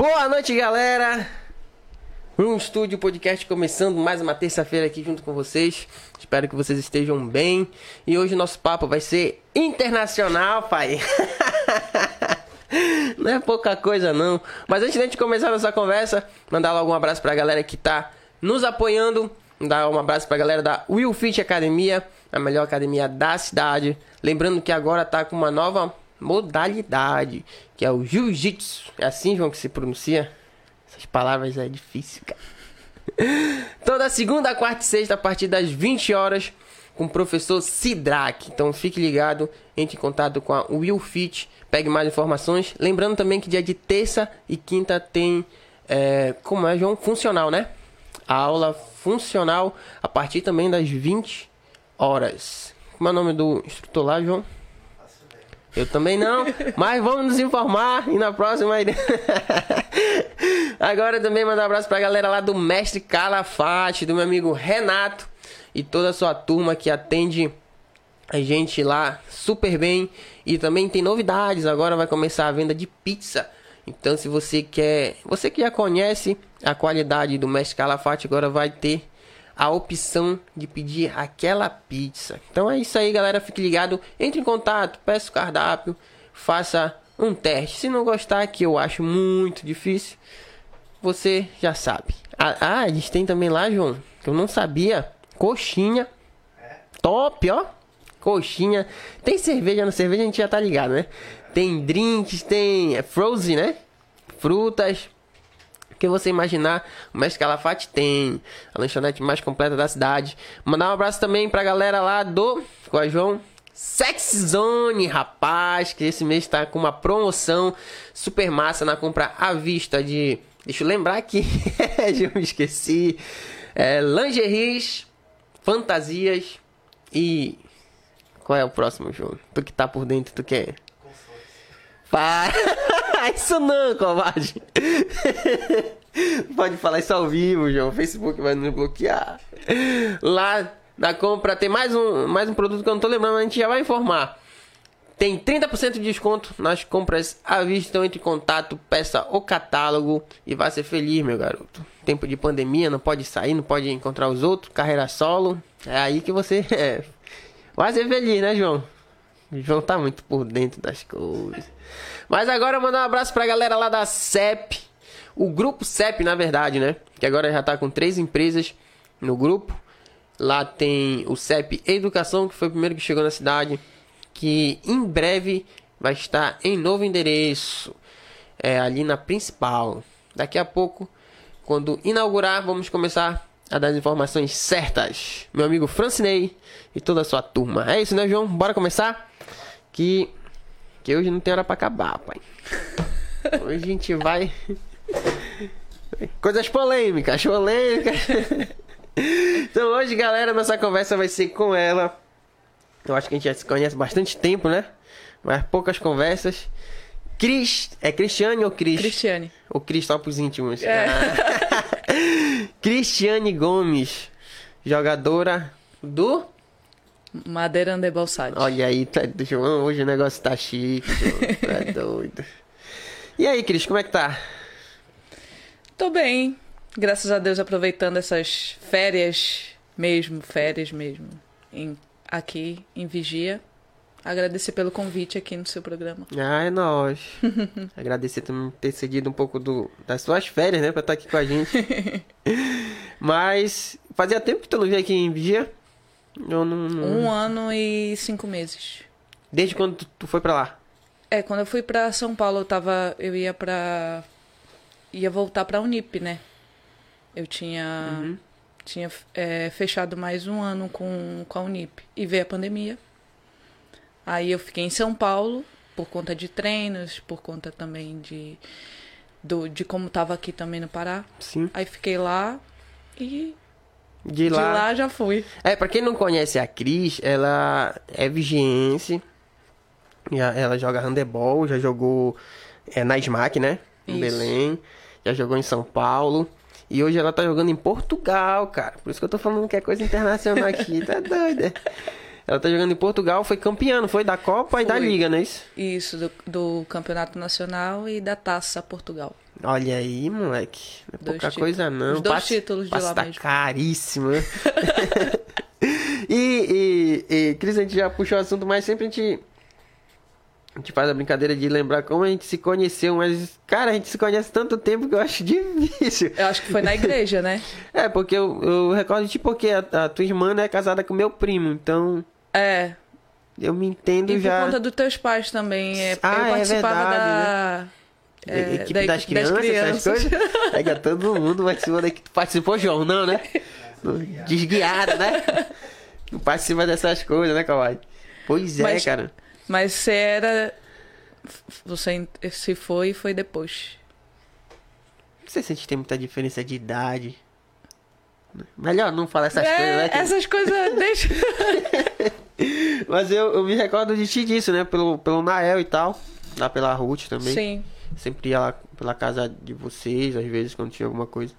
Boa noite, galera! Um Estúdio Podcast começando mais uma terça-feira aqui junto com vocês. Espero que vocês estejam bem. E hoje nosso papo vai ser internacional, pai. não é pouca coisa não. Mas antes de a gente começar nossa conversa, mandar logo um abraço pra galera que tá nos apoiando. Dar um abraço pra galera da Will Fit Academia, a melhor academia da cidade. Lembrando que agora tá com uma nova modalidade, que é o Jiu-Jitsu. É assim, João, que se pronuncia? Essas palavras é difícil, cara. Toda segunda, quarta e sexta, a partir das 20 horas, com o professor Sidraque. Então fique ligado, entre em contato com a Will Fit, pegue mais informações. Lembrando também que dia de terça e quinta tem, é, como é, João? Funcional, né? A aula funcional a partir também das 20 horas. Como é o nome do instrutor lá, João? Eu também não, mas vamos nos informar e na próxima. Agora também mandar um abraço pra galera lá do Mestre Calafate, do meu amigo Renato e toda a sua turma que atende a gente lá super bem. E também tem novidades, agora vai começar a venda de pizza. Então se você quer, você que já conhece a qualidade do Mestre Calafate, agora vai ter a opção de pedir aquela pizza. Então é isso aí, galera. Fique ligado, entre em contato, peça o cardápio, faça um teste. Se não gostar, que eu acho muito difícil, você já sabe. Ah, ah, gente tem também lá, João, eu não sabia, coxinha. Top, ó. Coxinha. Tem cerveja na cerveja, a gente já tá ligado, né? Tem drinks, tem é, frozen, né? Frutas, que você imaginar, o Mestre Calafate tem a lanchonete mais completa da cidade. Mandar um abraço também pra galera lá do com João Sex Zone, rapaz, que esse mês tá com uma promoção super massa na compra à vista de. Deixa eu lembrar aqui, eu me esqueci. É, lingeries, fantasias e. Qual é o próximo jogo? Tu que tá por dentro, tu quer? Para! isso não, covarde! Pode falar isso ao vivo, João. O Facebook vai nos bloquear. Lá na compra tem mais um, mais um produto que eu não tô lembrando, a gente já vai informar. Tem 30% de desconto nas compras à vista. Então entre em contato, peça o catálogo e vá ser feliz, meu garoto. Tempo de pandemia, não pode sair, não pode encontrar os outros. Carreira solo. É aí que você é. vai ser feliz, né, João? O João tá muito por dentro das coisas. Mas agora mandar um abraço pra galera lá da CEP. O grupo CEP, na verdade, né? Que agora já tá com três empresas no grupo. Lá tem o CEP Educação, que foi o primeiro que chegou na cidade. Que em breve vai estar em novo endereço. É, ali na principal. Daqui a pouco, quando inaugurar, vamos começar a dar as informações certas. Meu amigo Francinei e toda a sua turma. É isso, né, João? Bora começar? Que que hoje não tem hora para acabar, pai. Hoje a gente vai. Coisas polêmicas, polêmicas. Então hoje, galera, nossa conversa vai ser com ela. Eu acho que a gente já se conhece bastante tempo, né? Mas poucas conversas. Cris. É Cristiane ou Cris? Cristiane. Ou Cris só pros íntimos. É. Cristiane Gomes. Jogadora do Madeira Andebalsade. Olha aí, tá, João, hoje o negócio tá chique, João, tá doido. E aí, Cris, como é que tá? Tô bem, graças a Deus aproveitando essas férias mesmo, férias mesmo, em, aqui em Vigia. Agradecer pelo convite aqui no seu programa. Ah, é nóis. Agradecer também por ter cedido um pouco do, das suas férias, né, pra estar aqui com a gente. Mas fazia tempo que tu não veio aqui em Vigia? Eu não, não... Um ano e cinco meses. Desde quando tu, tu foi para lá? É, quando eu fui para São Paulo, eu tava. Eu ia pra. ia voltar pra Unip, né? Eu tinha. Uhum. Tinha é, fechado mais um ano com, com a Unip. E veio a pandemia. Aí eu fiquei em São Paulo, por conta de treinos, por conta também de. Do, de como tava aqui também no Pará. Sim. Aí fiquei lá e de lá, de lá já fui. É, pra quem não conhece a Cris, ela é vigiense. Ela joga handebol, já jogou é, na SMAC, né? Em isso. Belém. Já jogou em São Paulo. E hoje ela tá jogando em Portugal, cara. Por isso que eu tô falando que é coisa internacional aqui. tá doida. Ela tá jogando em Portugal, foi campeã, foi? Da Copa e da Foi. Liga, não é isso? Isso, do, do Campeonato Nacional e da Taça Portugal. Olha aí, moleque. Não é Dois pouca títulos. coisa, não. Os dois Passe- títulos de passe lá tá mesmo. caríssimo, né? e, e, e, Cris, a gente já puxou o assunto, mas sempre a gente. A gente faz a brincadeira de lembrar como a gente se conheceu, mas, cara, a gente se conhece tanto tempo que eu acho difícil. Eu acho que foi na igreja, né? É, porque eu, eu recordo de ti porque a, a tua irmã né, é casada com meu primo, então É. eu me entendo E por já. conta dos teus pais também. É, Ah, eu é participava verdade, da. é, equipe da das equipe das crianças, essas crianças. coisas. Pega todo mundo participou da equipe. Participou, João, não, né? Desguiado, né? Não participa dessas coisas, né, Kawai? Pois é, Mas- cara. Mas você era. Você se foi foi depois. Não sei se a gente tem muita diferença de idade. Melhor não falar essas É, coisas, né? que- essas coisas deixa. Mas eu, eu me recordo de ti disso, né? Pelo, pelo Nael e tal. Lá pela Ruth também. Sim. Sempre ia lá pela casa de vocês, às vezes, quando tinha alguma coisa.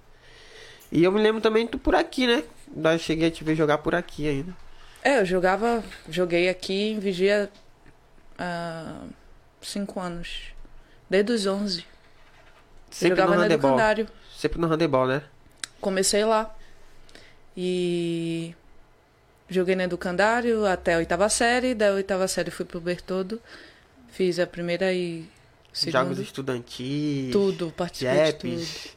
E eu me lembro também tu por aqui, né? Eu cheguei a te ver jogar por aqui ainda. É, eu jogava. Joguei aqui em Vigia há cinco anos. Desde os 11. Sempre jogava no handebol. Sempre no handebol, né? Comecei lá. E joguei no educandário até a oitava série. Da oitava série fui pro Bertoldo. Fiz a primeira e segunda. Jogos estudantis. Tudo, participei de tudo. Jeps.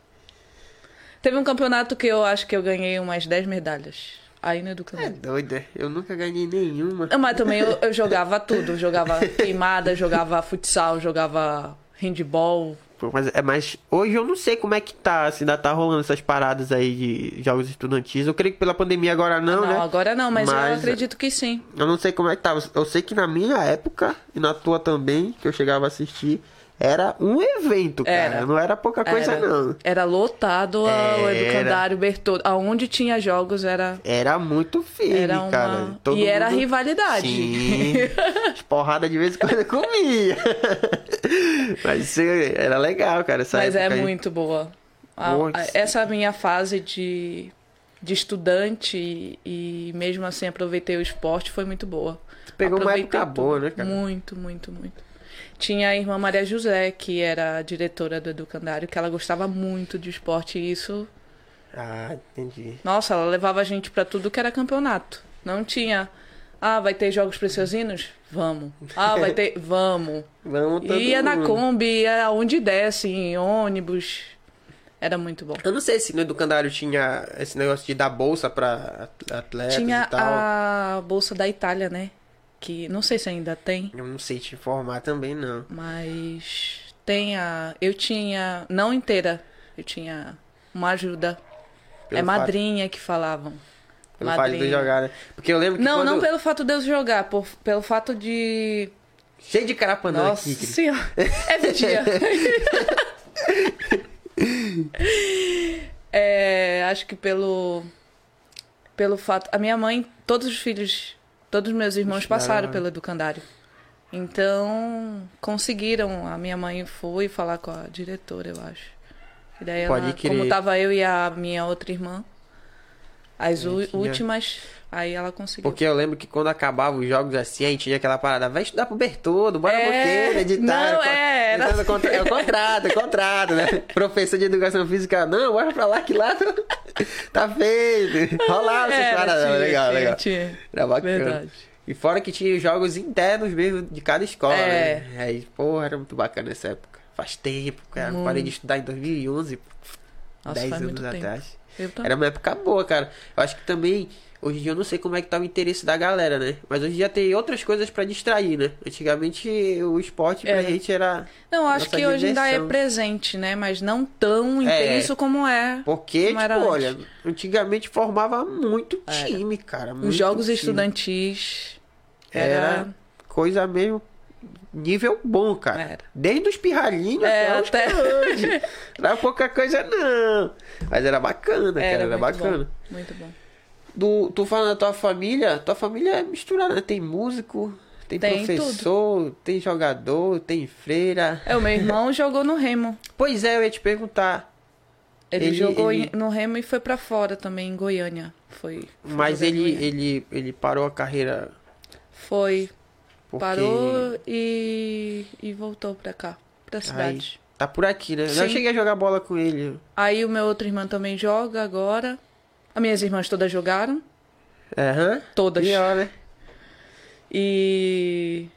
Teve um campeonato que eu acho que eu ganhei umas 10 medalhas. Aí no educandário. é. Eu nunca ganhei nenhuma. Mas também eu, eu jogava tudo. Jogava queimada, jogava futsal, jogava handball. Mas, é, mas hoje eu não sei como é que tá, se ainda tá rolando essas paradas aí de jogos estudantis. Eu creio que pela pandemia agora não, não, né? agora não, mas, eu Mas- acredito que sim. Eu não sei como é que tava. Eu sei que na minha época, e na tua também, que eu chegava a assistir, era um evento, cara. Era. Não era pouca coisa, era, não. Era lotado o Era. educandário Bertoldo. Aonde tinha jogos era, Era muito firme, era uma. cara. Todo e era mundo- rivalidade. Sim. As porradas de vez em quando eu comia. Mas era legal, cara. Essa Mas é aí. muito boa. A- a- essa minha fase de, de estudante e, mesmo assim aproveitei o esporte foi muito boa. pegou uma Aproveitei época boa, né, cara? Muito, muito, muito. Tinha a irmã Maria José, que era a diretora do Educandário, que ela gostava muito de esporte e isso Ah, entendi. Nossa, ela levava a gente pra tudo que era campeonato. Não tinha. Ah, vai ter jogos preciosinhos? Vamos. Ah, vai ter. Vamos. Vamos todo Ia na mundo. Kombi, ia aonde desse, em ônibus. Era muito bom. Eu não sei se no educandário tinha esse negócio de dar bolsa pra atletas Tinha e tal. a bolsa da Itália, né? Que não sei se ainda tem, Eu não sei te informar também, não. mas tem a. Eu tinha. Não inteira. Eu tinha uma ajuda. Pelo é fato- madrinha que falavam. Pelo fato de Madrinha. jogar, né? Porque eu lembro que Não, quando... não pelo fato de eu jogar, por, pelo fato de Cheio de carapanã Nossa aqui, senhora. É vigia. é, acho que pelo pelo fato, a minha mãe, todos os filhos, todos os meus irmãos passaram pelo educandário. Então, conseguiram. A minha mãe foi falar com a diretora, eu acho. E daí ela, como tava eu e a minha outra irmã, as últimas, aí ela conseguiu. Porque eu lembro que quando acabava os jogos assim, a gente tinha aquela parada, vai estudar pro Bertoldo, bora É, boqueira, editar. não, é, era Então, contra- É o contrato, é contrato, né? Professor de educação física, não, bora pra lá que lá tá feito. Rolava essas paradas, tinha, legal, tinha, legal. tinha. Era bacana. Verdade. E fora que tinha os jogos internos mesmo de cada escola, É. né? Aí, porra, era muito bacana essa época. Faz tempo, cara. Muito. Parei de estudar em 2011, Nossa, 10 faz anos atrás. Era uma época boa, cara. Eu acho que também, hoje em dia eu não sei como é que tá o interesse da galera, né? Mas hoje dia tem outras coisas pra distrair, né? Antigamente o esporte pra Era. gente era. Não, acho que hoje ainda é diversão. presente, né? Mas não tão É. intenso como é. Porque, Como tipo, era olha, antes. antigamente formava muito Era. time, cara. muito Os jogos time. estudantis Era era, coisa mesmo. Nível bom, cara. Era. Desde os pirralhinhos É, até grandes. Não era pouca coisa, não. Mas era bacana, cara. Era, muito bacana. bom, muito bom. Do, tu falando da tua família, tua família é misturada, né? Tem músico, tem, Tem professor, tem jogador, tem freira. É, o meu irmão jogou no Remo. Pois é, eu ia te perguntar. Ele, Ele- jogou ele- no Remo e foi pra fora também, em Goiânia. Foi. foi Mas ele, ele, ele parou a carreira Foi. Porque Parou e, e voltou pra cá, pra cidade. tá por aqui, né? Eu Sim. cheguei a jogar bola com ele. Aí o meu outro irmão também joga agora. As minhas irmãs todas jogaram. Aham. Todas. Pior, né? E.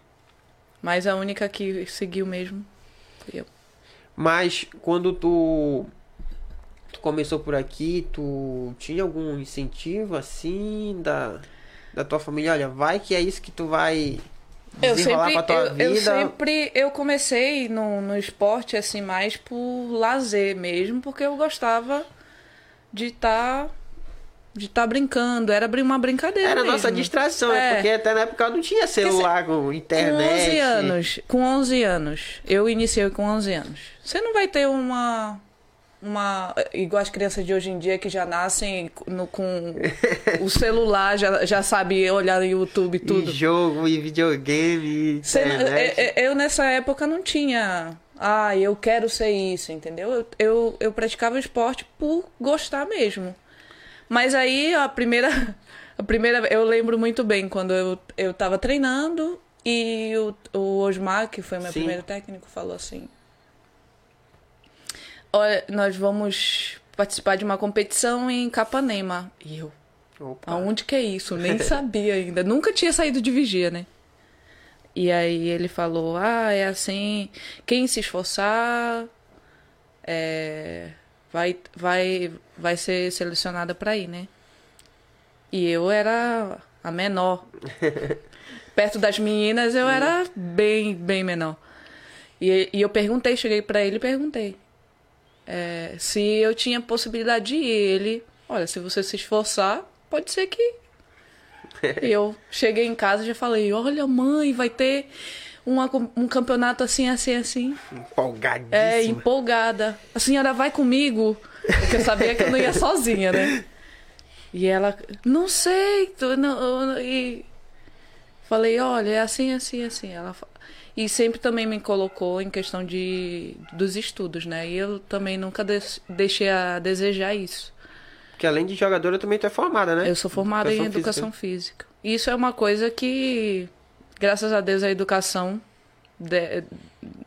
Mas a única que seguiu mesmo fui eu. Mas quando tu, tu começou por aqui, tu tinha algum incentivo assim da, da tua família? Olha, vai que é isso que tu vai Eu sempre, pra tua eu, vida. eu sempre, eu comecei no, no esporte assim mais por lazer mesmo, porque eu gostava de estar de estar brincando, era uma brincadeira Era a mesmo. nossa distração, é. É. porque até na época não tinha celular com Com internet. 11 anos, com 11 anos, eu iniciei com 11 anos. Você não vai ter uma uma igual as crianças de hoje em dia que já nascem no, com o celular, já, já sabe olhar no YouTube tudo. E jogo, e videogame, e internet. é- é- eu nessa época não tinha. Ah, eu quero ser isso, entendeu? Eu, eu, eu praticava esporte por gostar mesmo. Mas aí a primeira. A primeira. Eu lembro muito bem quando eu, eu tava treinando e o, o Osmar, que foi meu Sim. primeiro técnico, falou assim: Olha, nós vamos participar de uma competição em Capanema. E eu, Opa. Aonde que é isso? Nem sabia ainda. Nunca tinha saído de vigia, né? E aí ele falou: Ah, é assim. Quem se esforçar é, vai, vai, vai ser selecionada pra ir, né? E eu era a menor. Perto das meninas eu era bem, bem menor. E, e eu perguntei, cheguei pra ele e perguntei é, se eu tinha possibilidade de ir. Ele, olha, se você se esforçar, pode ser que. E eu cheguei em casa e já falei: olha, mãe, vai ter uma, um campeonato assim, assim, assim. Empolgadíssimo. É, empolgada. A senhora vai comigo? Porque eu sabia que eu não ia sozinha, né? E ela, não sei. tu não- e falei, olha, é assim, assim, assim. Ela, e sempre também me colocou em questão de dos estudos, né? E eu também nunca deixei a desejar isso. Porque além de jogadora, também tu é formada, né? Eu sou formada em Educação educação física. Isso é uma coisa que, graças a Deus, a educação de-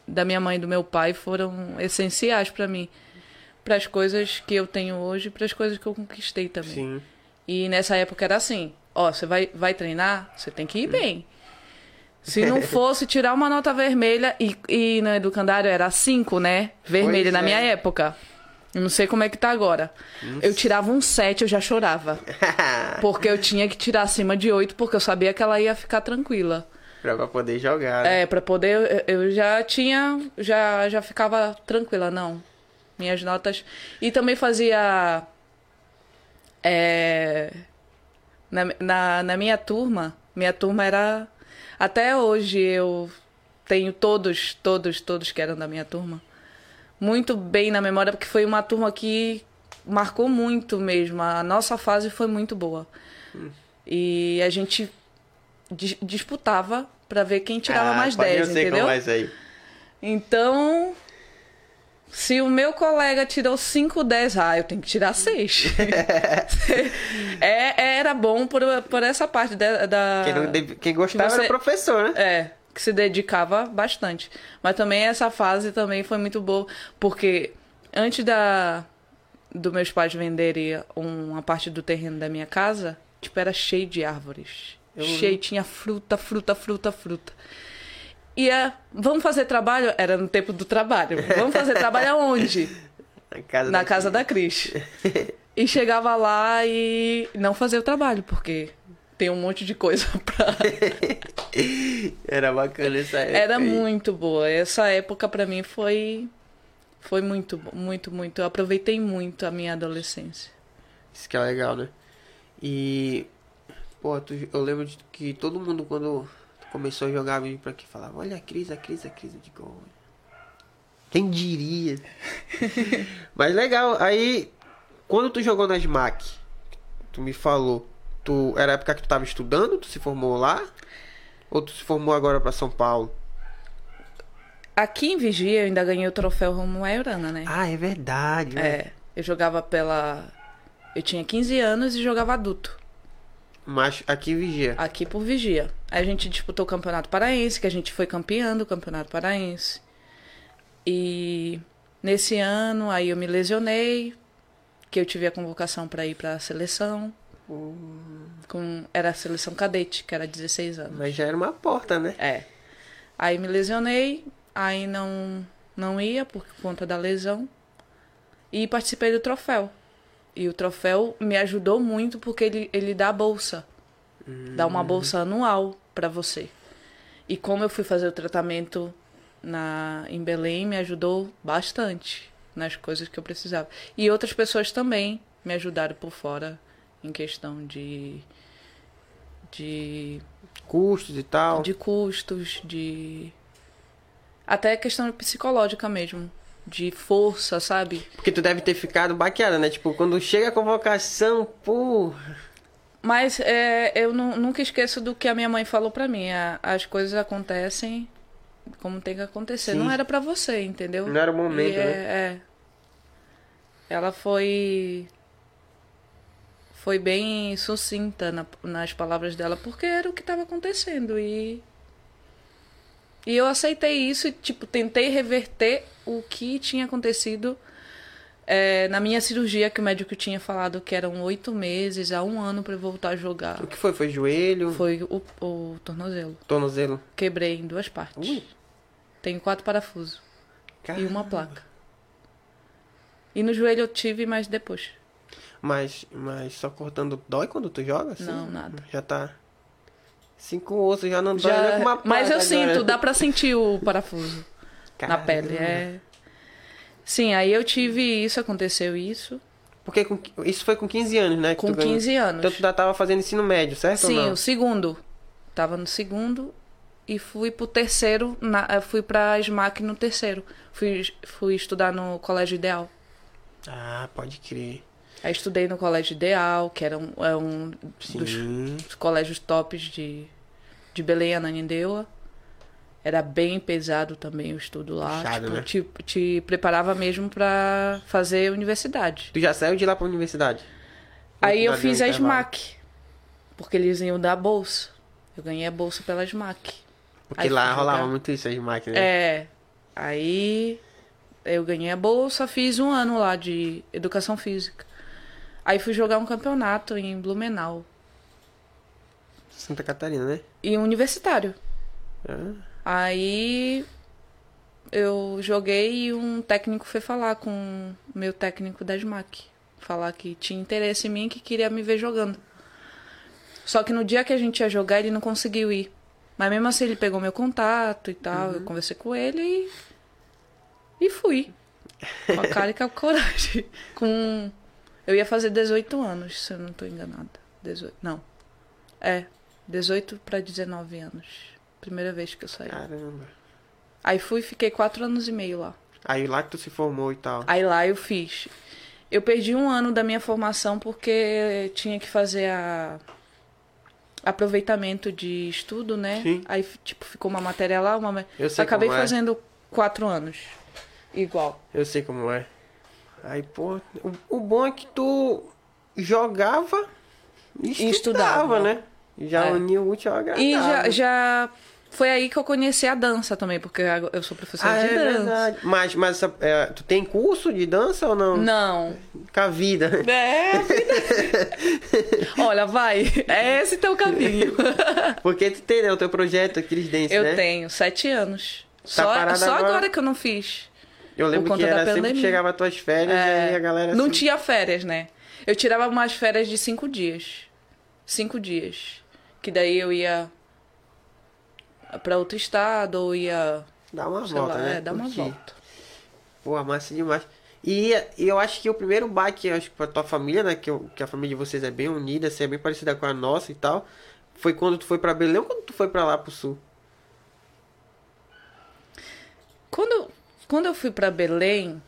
da minha mãe e do meu pai foram essenciais para mim. Para as coisas que eu tenho hoje, para as coisas que eu conquistei também. Sim. E nessa época era assim: ó, você vai, vai treinar, você tem que ir bem. Se não fosse tirar uma nota vermelha, e, e no educandário era 5, né? Vermelha Pois na é. minha época. Eu não sei como é que tá agora. Eu tirava um 7, eu já chorava. Porque eu tinha que tirar acima de 8, porque eu sabia que ela ia ficar tranquila. Pra poder jogar. né? É, pra poder. Eu já tinha. Já, já ficava tranquila, não. Minhas notas. E também fazia. É, na, na, na minha turma, minha turma era. Até hoje eu tenho todos, todos, todos que eram da minha turma. Muito bem na memória, porque foi uma turma que marcou muito mesmo. A nossa fase foi muito boa. E a gente dis- disputava pra ver quem tirava Ah, mais pode- 10, eu sei entendeu? como é isso aí. Então, se o meu colega tirou 5, 10, ah, eu tenho que tirar 6. é, era bom por, por essa parte da. da- Quem, quem gostava você- era professor, né? É, que se dedicava bastante. Mas também essa fase também foi muito boa, porque antes da dos meus pais venderem uma parte do terreno da minha casa, tipo, era cheio de árvores. Eu- Cheio, tinha fruta, fruta, fruta, fruta. E é, vamos fazer trabalho? Era no tempo do trabalho. Vamos fazer trabalho aonde? Na casa Na da- casa da Cris. E chegava lá e não fazia o trabalho, porque tem um monte de coisa pra. Era bacana essa época. Era aí. muito boa. Essa época pra mim foi foi muito, muito, muito. Eu aproveitei muito a minha adolescência. Isso que é legal, né? E. Pô, tu- eu lembro de que todo mundo quando começou a jogar vídeo pra aqui falava, olha a Cris, a Cris, a Cris de gol. Quem diria? Mas legal, aí quando tu jogou na SMAC, tu me falou, tu era a época que tu tava estudando, tu se formou lá? Ou tu se formou agora pra São Paulo? Aqui em Vigia eu ainda ganhei o troféu Romulo Aurana, né? Ah, é verdade. né? É, eu jogava pela eu tinha 15 anos e jogava adulto, Mas aqui Vigia. aqui por Vigia. A gente disputou o Campeonato Paraense, que a gente foi campeão do Campeonato Paraense. E nesse ano, aí eu me lesionei, que eu tive a convocação para ir para a seleção. Com, era a seleção cadete, que era 16 anos. Mas já era uma porta, né? É. Aí me lesionei, aí não, não ia por conta da lesão. E participei do troféu. E o troféu me ajudou muito porque ele, ele dá bolsa. Dá uma bolsa anual para você. E como eu fui fazer o tratamento na, em Belém, me ajudou bastante nas coisas que eu precisava. E outras pessoas também me ajudaram por fora em questão de. de Custos e tal. de custos, de. Até questão psicológica mesmo. De força, sabe? Porque tu deve ter ficado baqueada, né? Tipo, quando chega a convocação, pô. Mas é, eu nu- nunca esqueço do que a minha mãe falou pra mim. A- as coisas acontecem como tem que acontecer. Sim. Não era pra você, entendeu? Não era o momento, E é, né? é. Ela foi. Foi bem sucinta na- nas palavras dela, porque era o que estava acontecendo. E. E eu aceitei isso e, tipo, tentei reverter o que tinha acontecido é, na minha cirurgia, que o médico tinha falado que eram oito meses a um ano pra eu voltar a jogar. O que foi? Foi joelho? Foi o, o tornozelo. Tornozelo? Quebrei em duas partes. Ui. Tenho quatro parafusos e uma Caramba. placa. E no joelho eu tive, mas depois. Mas, mas só cortando dói quando tu joga? Assim? Não, nada. Já tá. Cinco ossos já não dói Já, com uma mas eu sinto, agora. dá pra sentir o parafuso na pele. É. Sim, aí eu tive isso, aconteceu isso. Porque com- isso foi com 15 anos, né? Com tu ganhou. 15 anos. Então tu já tava fazendo ensino médio, certo Sim, o segundo. Tava no segundo e fui pro terceiro, na, eh, fui pra SMAC no terceiro. Fui, fui estudar no Colégio Ideal. Ah, pode crer. Aí estudei no Colégio Ideal, que era um, é um dos Sim. colégios tops de, de Belém, Ananindeua. Era bem pesado também o estudo lá. Puxado, tipo, né? te, te preparava mesmo pra fazer universidade. Tu já saiu de lá pra universidade? Aí eu fiz a. SMAC. Porque eles iam dar bolsa. Eu ganhei a bolsa pela SMAC. Porque Aí lá rolava jogar. muito isso, as máquinas. É. Aí eu ganhei a bolsa, fiz um ano lá de educação física. Aí fui jogar um campeonato em Blumenau. Santa Catarina, né? E um universitário. Ah, Aí eu joguei e um técnico foi falar com o meu técnico da SMAC. Falar que tinha interesse em mim e que queria me ver jogando. Só que no dia que a gente ia jogar, ele não conseguiu ir. Mas mesmo assim, ele pegou meu contato e tal. Eu conversei com ele e. E fui. Com a cara e com a coragem. Com. Eu ia fazer 18 anos, se eu não tô enganada. 18. Não. É. 18 para 19 anos. Primeira vez que eu saí. caramba. Aí fui e fiquei quatro anos e meio lá. Aí lá que tu se formou e tal. Aí lá eu fiz. Eu perdi um ano da minha formação porque tinha que fazer a aproveitamento de estudo, né? Sim. Aí tipo ficou uma matéria lá, uma ma- Eu sei acabei como é. fazendo quatro anos igual. Eu sei como é. Aí, pô, o, o bom é que tu jogava e estudava, estudava. né? Já É. uniu o útil ao agradável. E já, já foi aí que eu conheci a dança também, porque eu sou professora Ah, de é dança. verdade. Mas, mas é, tu tem curso de dança ou não? Não. Com a vida. É. Olha, vai. É esse teu caminho. Porque tu tem, né, o teu projeto Aquiles Dance, Eu né? tenho sete anos. Tá só só agora? agora que eu não fiz. Eu lembro que era sempre que chegava as tuas férias e aí a galera... não assim, tinha férias, né? Eu tirava umas férias de cinco dias. Cinco dias. Que daí eu ia pra outro estado ou ia, Dá uma volta, lá, né? é, dar uma volta. Pô, massa demais. E, e eu acho que o primeiro baque, acho que pra tua família, né? Que, que a família de vocês é bem unida, assim, é bem parecida com a nossa e tal. Foi quando tu foi pra Belém ou quando tu foi pra lá pro sul? Quando, quando eu fui pra Belém,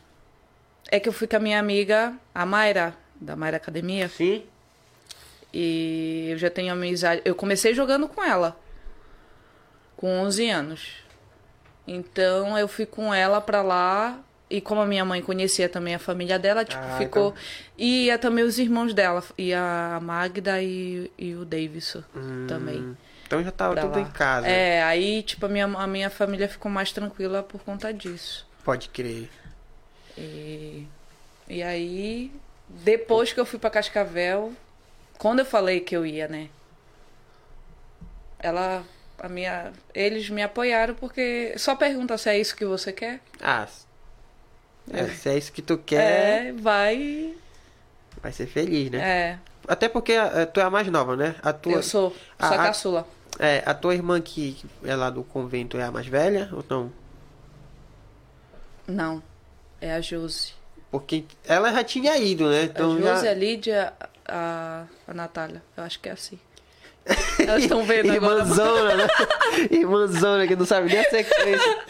é que eu fui com a minha amiga, a Mayra, da Mayra Academia. Sim. E eu já tenho amizade. Eu comecei jogando com ela. Com 11 anos. Então eu fui com ela pra lá. E como a minha mãe conhecia também a família dela, tipo, Ah, ficou. então- E ia também os irmãos dela. E a Magda e, e o Davidson também. Hum. Então já tava tudo lá. em casa. É, aí, tipo, a minha, a minha família ficou mais tranquila por conta disso. Pode crer. E, e aí, depois que eu fui pra Cascavel, quando eu falei que eu ia, né? Ela, a minha, eles me apoiaram porque só pergunta se é isso que você quer. Ah, é, se é isso que tu quer, É, vai. vai ser feliz, né? É, Até porque eh, tu é a mais nova, né? A tua, eu sou, sou a- a a- caçula. é, a tua irmã que que é lá do convento é a mais velha ou não? Não, é a Josi. Porque ela já tinha ido, né? Então a já... Josi, a Lídia, a, a Natália. Eu acho que é assim. Elas estão vendo agora. Irmãzona, né? Irmãzona que não sabe nem a sequência.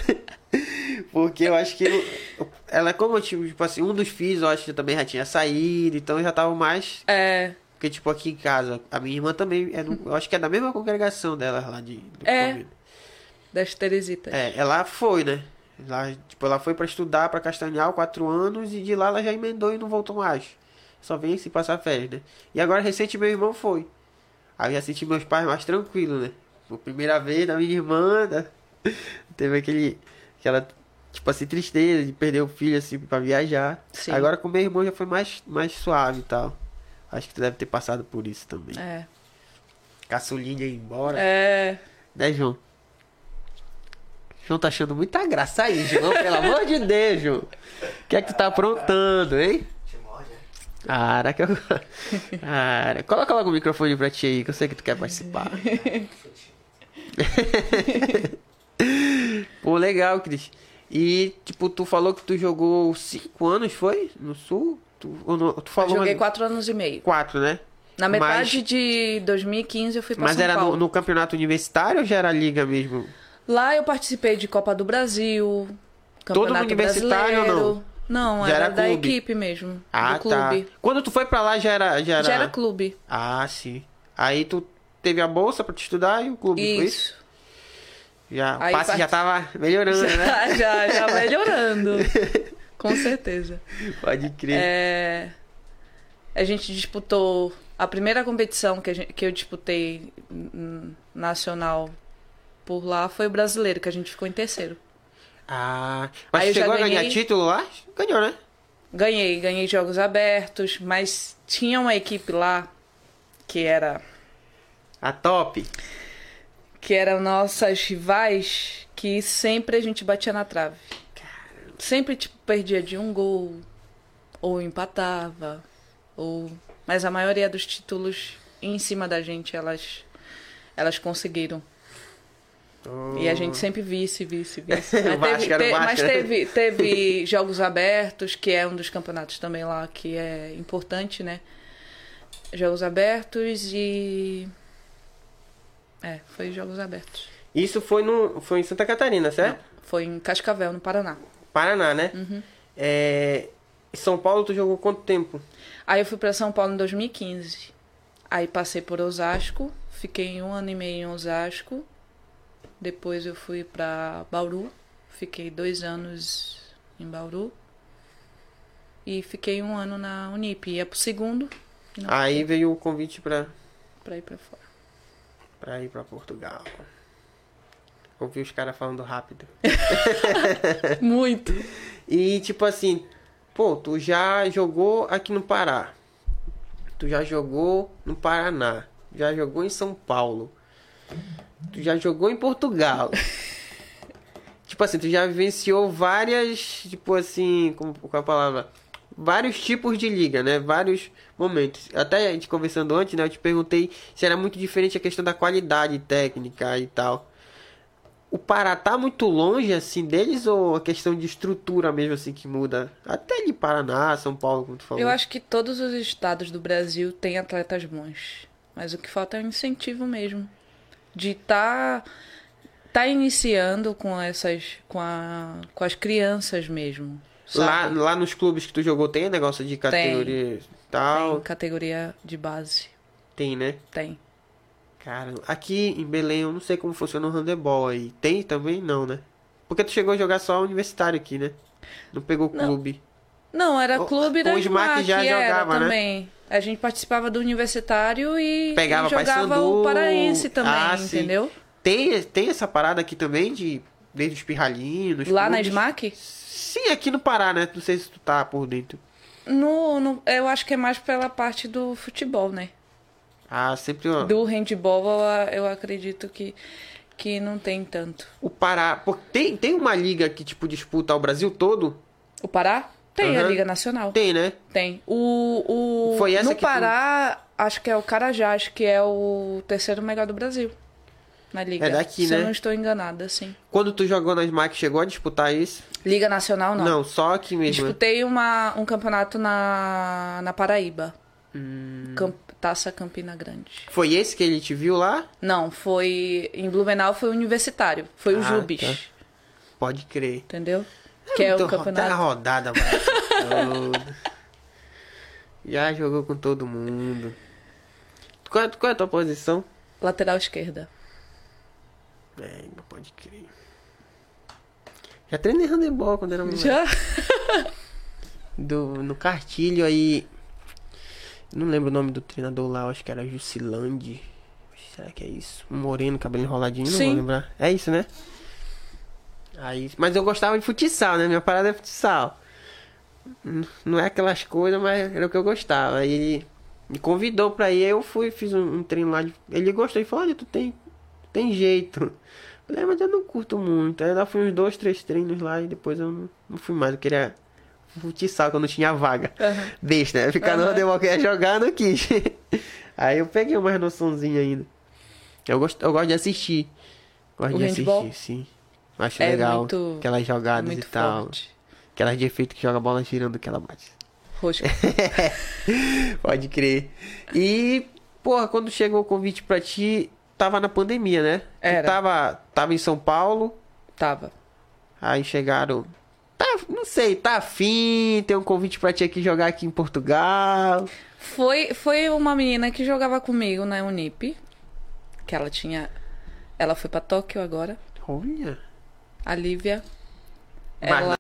Porque eu acho que eu- ela, como tipo, tipo assim, um dos filhos eu acho que também já tinha saído, então já tava mais. É, Porque, tipo, aqui em casa, a minha irmã também é do- eu acho que é da mesma congregação dela lá de. É. convento. das Teresitas. É, ela foi, né? Ela, tipo, ela foi pra estudar pra Castanhal, quatro anos, e de lá ela já emendou e não voltou mais. Só vem se passar férias, né? E agora, recente, meu irmão foi. Aí já senti meus pais mais tranquilos, né? Por primeira vez da minha irmã, né? teve aquele, aquela, tipo assim, tristeza de perder o filho, assim, pra viajar. Sim. Agora com meu irmão já foi mais, mais suave e tal. Acho que tu deve ter passado por isso também. É. Caçulinha ir embora. É. Né, João? João tá achando muita graça aí, João. Pelo amor de Deus, João. O que é que tu tá aprontando, hein? Te morde, é? Caraca, eu... Cara, coloca logo o microfone pra ti aí, que eu sei que tu quer participar. Pô, legal, Cris. E, tipo, tu falou que tu jogou cinco anos, foi? No Sul? Tu, ou no- tu Eu falou joguei mais- quatro anos e meio. quatro, né? Na metade Mas- de 2015 eu fui pra Mas São era no, no campeonato universitário ou já era liga mesmo? Lá eu participei de Copa do Brasil, Campeonato universitário ou Brasileiro. Não, Já era, era da equipe mesmo. Ah, do clube. tá. Quando tu foi pra lá já era, já era... Já era clube. Ah, sim. Aí tu teve a bolsa pra te estudar e o clube, isso? Isso. Já, o Aí passe part- já tava melhorando, né? Já, já, já melhorando. Com certeza. Pode crer. É, a gente disputou a primeira competição que, gente- que eu disputei nacional por lá foi o brasileiro, que a gente ficou em terceiro. Ah, mas Aí chegou a ganhar título lá? Ganhou, né? Ganhei, ganhei jogos abertos, mas tinha uma equipe lá que era A top. que eram nossas rivais que sempre a gente batia na trave. Sempre tipo perdia de um gol ou empatava ou mas a maioria dos títulos em cima da gente elas elas conseguiram. E a gente sempre vice, vice, vice. Vasco era o Vasco, mas teve, teve jogos abertos, que é um dos campeonatos também lá, que é importante, né? Jogos abertos e. É, foi jogos abertos. Isso foi, no, foi em Santa Catarina, certo? Foi em Cascavel, no Paraná. Paraná, né? Uhum. É... São Paulo tu jogou quanto tempo? Aí eu fui pra São Paulo em 2015. Aí passei por Osasco, fiquei um ano e meio em Osasco. Depois eu fui pra Bauru, fiquei dois anos em Bauru. E fiquei um ano na Unip. Ia pro segundo Aí veio o convite pra, pra ir pra fora. pra ir pra Portugal. Ouvi os caras falando rápido. Muito. E tipo assim, pô, tu já jogou aqui no Pará. Tu já jogou no Paraná. Já jogou em São Paulo. Tu já jogou em Portugal. tipo assim, tu já vivenciou várias, tipo assim, como qual é a palavra? Vários tipos de liga, né? Vários momentos. Até a gente conversando antes, né? Eu te perguntei se era muito diferente a questão da qualidade técnica e tal. O Pará tá muito longe, assim, deles ou a questão de estrutura mesmo, assim, que muda? Até de Paraná, São Paulo, como tu falou. Eu acho que todos os estados do Brasil têm atletas bons. Mas o que falta é um incentivo mesmo. De tá, tá iniciando com essas. com, a, com as crianças mesmo. Lá, Sabe? lá nos clubes que tu jogou tem negócio de categoria e tal? Tem categoria de base. Tem, né? Tem. Cara, aqui em Belém eu não sei como funciona o handebol aí. Tem também? Não, né? Porque tu chegou a jogar só universitário aqui, né? Não pegou clube. Não, era O- clube o da Smack Smack, já era jogava, né? também. A gente participava do universitário e, Pegava e jogava Paysandu. o paraense também, Ah, sim. entendeu? Tem, tem essa parada aqui também de desde os pirralhinhos. Lá na clubes? SMAC? Sim, aqui no Pará, né? Não sei se tu tá por dentro. No, no, eu acho que é mais pela parte do futebol, né? Ah, sempre ó, Do handball eu, acredito que, que não tem tanto. o Pará. Tem, tem uma liga que, tipo, disputa o Brasil todo? O Pará? Tem a Aham. Liga Nacional. Tem, né? Tem. O, o, Foi essa no que tu- Pará, acho que é o Carajá, acho que é o terceiro melhor do Brasil. Na Liga. É daqui, Se né? eu não estou enganada, sim. Quando tu jogou na SMAC, chegou a disputar isso? Liga Nacional, não. Não, só aqui mesmo. Disputei uma, um campeonato na, na Paraíba. Hum. Camp- Taça Campina Grande. Foi esse que ele te viu lá? Não, foi. Em Blumenau foi universitário. Foi o Ah, Jubis. tá. Pode crer. Entendeu? Que é o campeonato. Tá rodada, Brasil todo. Já jogou com todo mundo. Qual, qual é a tua posição? Lateral esquerda. É, não pode crer. Já treinei handebol quando era moleque. Já? Do, no cartilho aí. Não lembro o nome do treinador lá, acho que era Jusilande. Será que é isso? Um moreno, cabelo enroladinho, não Sim. vou lembrar. É isso, né? Aí, mas eu gostava de futsal, né? Minha parada é futsal. Não é aquelas coisas, mas era o que eu gostava. Aí ele me convidou pra ir, eu fui, fiz um, um treino lá. De... Ele gostou e falou: Olha, tu tem, tem jeito. Eu falei, "É, mas eu não curto muito. Aí eu fui uns dois, três treinos lá e depois eu não, não fui mais. Eu queria futsal, que eu não tinha vaga. Aham. Besta, né? Ficar no Aham. handebol que ia jogar, não quis. Aí eu peguei uma noçãozinha ainda. Eu gosto, eu gosto de assistir. Gosto O de handball? assistir, sim. Acho É legal. muito- aquelas jogadas e tal. forte. Aquelas de efeito que joga a bola girando que ela bate. Roxo. Pode crer. E, porra, quando chegou o convite pra ti, tava na pandemia, né? Tu Era. tava, tava em São Paulo, Tava. aí chegaram. Tá, não sei, tá afim, tem um convite pra ti aqui jogar aqui em Portugal. Foi, foi uma menina que jogava comigo na Unip. Que ela tinha. Ela foi pra Tóquio agora. Olha. A Lívia. Ela.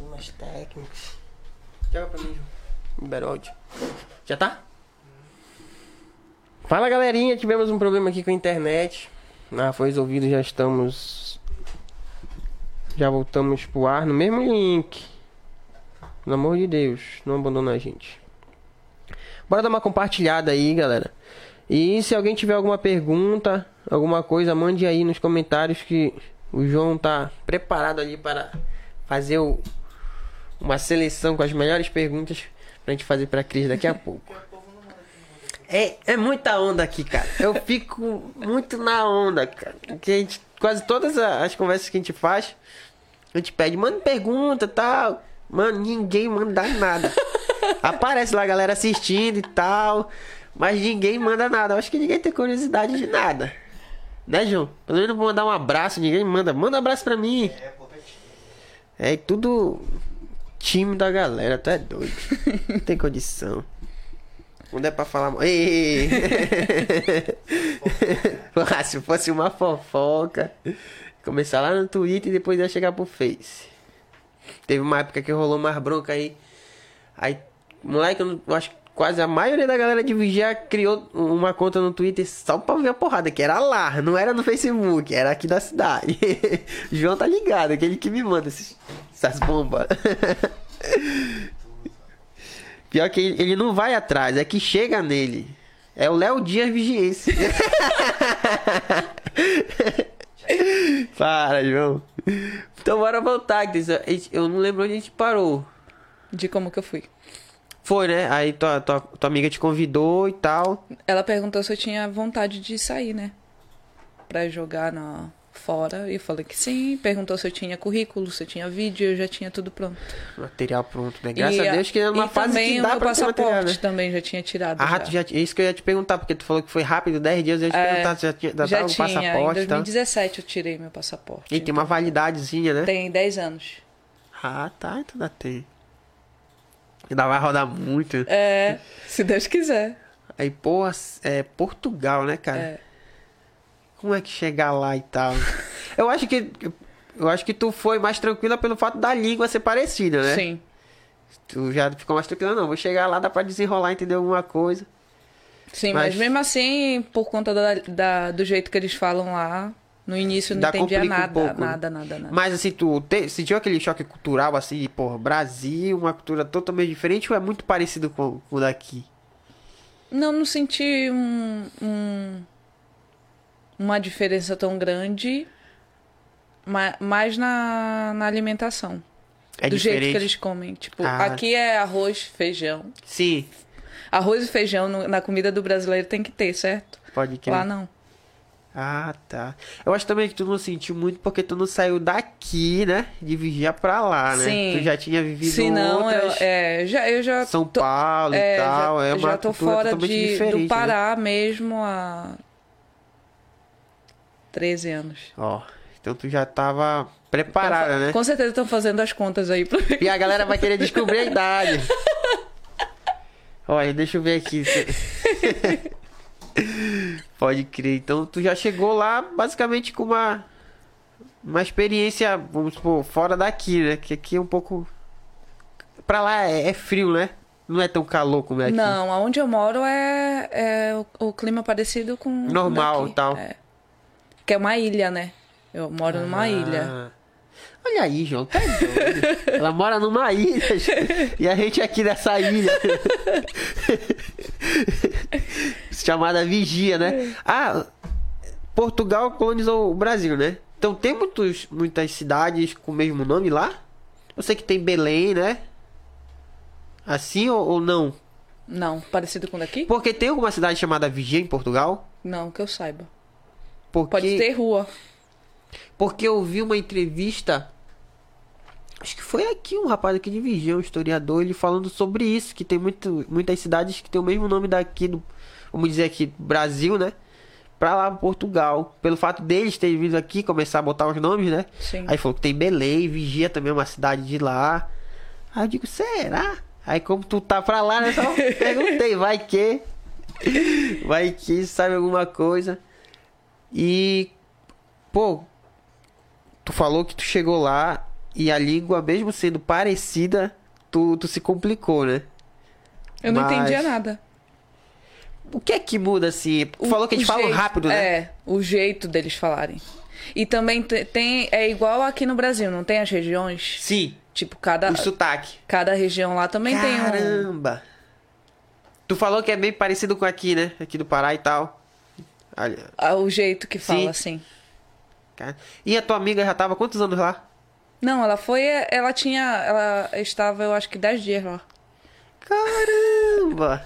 Umas técnicas. Joga pra mim, João. Beraldi. Já tá? Fala galerinha, tivemos um problema aqui com a internet. Ah, foi resolvido, já estamos. Já voltamos pro ar no mesmo link. Pelo amor de Deus, não abandona a gente. Bora dar uma compartilhada aí, galera. E se alguém tiver alguma pergunta, alguma coisa, mande aí nos comentários que o João tá preparado ali para fazer o- uma seleção com as melhores perguntas pra gente fazer pra Cris daqui a pouco. É, é muita onda aqui, cara. Eu fico muito na onda, cara. Que a gente, quase todas as conversas que a gente faz, a gente pede, manda pergunta e tal. Mano, ninguém manda nada. Aparece lá a galera assistindo e tal. Mas ninguém manda nada. Eu acho que ninguém tem curiosidade de nada. Né, João? Pelo menos vou mandar um abraço, ninguém manda. Manda um abraço pra mim. É tudo time da galera, tu é doido. Não tem condição. Quando é pra falar. Ei! Porra, se fosse uma fofoca. Começar lá no Twitter e depois ia chegar pro Face. Teve uma época que rolou mais bronca aí. Aí, moleque, eu, não- eu acho que quase a maioria da galera de Vigia criou uma conta no Twitter só pra ver a porrada, que era lá, não era no Facebook, era aqui da cidade. João tá ligado, aquele que me manda esses- essas bombas. Pior que ele, não vai atrás, é que chega nele. É o Léo Dias Vigiense. Para, João. Então bora voltar, Cris. Eu não lembro onde a gente parou. De como que eu fui. Foi, né? Aí tua, tua, tua amiga te convidou e tal. Ela perguntou se eu tinha vontade de sair, né? Pra jogar na... fora. E eu falei que sim. Perguntou se eu tinha currículo, se eu tinha vídeo. Eu já tinha tudo pronto. Material pronto, né? Graças e, a Deus que é uma fase também que dá o meu pra passaporte material, né? também já tinha tirado. Ah, já. já, isso que eu ia te perguntar, porque tu falou que foi rápido, 10 dias, eu ia te perguntar se já tinha já É, já tinha. Em passaporte e tal. 2017 eu tirei meu passaporte. E tem uma validadezinha, né? Tem 10 anos. Ah, tá, então ainda tem. Ainda vai rodar muito. É, se Deus quiser. Aí, pô, é Portugal, né, cara? É. Como é que chegar lá e tal? Eu acho que. Eu acho que tu foi mais tranquila pelo fato da língua ser parecida, né? Sim. Tu já ficou mais tranquila, não. Vou chegar lá, dá pra desenrolar, entender alguma coisa. Sim, mas, Mas- mesmo assim, por conta da, da- do jeito que eles falam lá, no início não entendia um nada, pouco, né? nada, nada, nada. Mas assim, tu te- sentiu aquele choque cultural, assim, pô, Brasil, uma cultura totalmente diferente ou é muito parecido com com o daqui? Não, não senti um, um- uma diferença tão grande, ma- mais na, na alimentação. É do diferente? jeito que eles comem. Tipo, Ah. aqui é arroz, feijão. Sim, Arroz e feijão no- na comida do brasileiro tem que ter, certo? pode crer. Lá não. Ah, tá. Eu acho também que tu não sentiu muito porque tu não saiu daqui, né? De Vigia pra lá, né? Sim. Tu já tinha vivido Se não, eu, outras... é, já, eu já São tô- Paulo é, e tal. já, é uma já tô fora de, do né? Pará mesmo há 13 anos. Ó, então tu já tava preparada, né? Com certeza estão fazendo as contas aí. E a galera vai querer descobrir a idade. Olha, deixa eu ver aqui. Pode crer. Então tu já chegou lá basicamente com uma uma experiência, vamos supor, fora daqui, né? Que aqui é um pouco Pra lá é, é frio, né? Não é tão calor como é aqui. Não, aonde eu moro é, é o, o clima parecido com. o Normal e tal. É. Que é uma ilha, né? Eu moro numa ilha. Ah. Olha aí, João, tá doido. Ela mora numa ilha e a gente aqui nessa ilha. Chamada Vigia, né? Ah, Portugal colonizou o Brasil, né? Então tem muitos, muitas cidades com o mesmo nome lá? Eu sei que tem Belém, né? Assim ou, ou não? Não, parecido com daqui? Porque tem alguma cidade chamada Vigia em Portugal? Não, que eu saiba. Porque... Pode ter rua. Porque eu vi uma entrevista. Acho que foi aqui um rapaz aqui de Vigia, um historiador, ele falando sobre isso, que tem muito, muitas cidades que tem o mesmo nome daqui do, vamos dizer aqui, Brasil, né? Pra lá Portugal. Pelo fato deles terem vindo aqui começar a botar os nomes, né? Sim. Aí falou que tem Belém, Vigia também é uma cidade de lá. Aí eu digo, será? Aí como tu tá pra lá, né? Só perguntei, vai que. Vai que sabe alguma coisa. E. Pô, tu falou que tu chegou lá e a língua, mesmo sendo parecida, tu, tu se complicou, né? Eu não Mas- entendia nada. O que é que muda assim? Tu O- falou que eles falam rápido, né? É, o jeito deles falarem. E também te- tem. É igual aqui no Brasil, não tem as regiões? Sim, Tipo, cada, o sotaque. cada região lá também tem um. Caramba! Tu falou que é bem parecido com aqui, né? Aqui do Pará e tal. Olha, ah, O jeito que fala, Sim. assim. E a tua amiga já tava quantos anos lá? Não, ela foi. Ela tinha. Ela estava, eu acho que 10 dias lá. Caramba!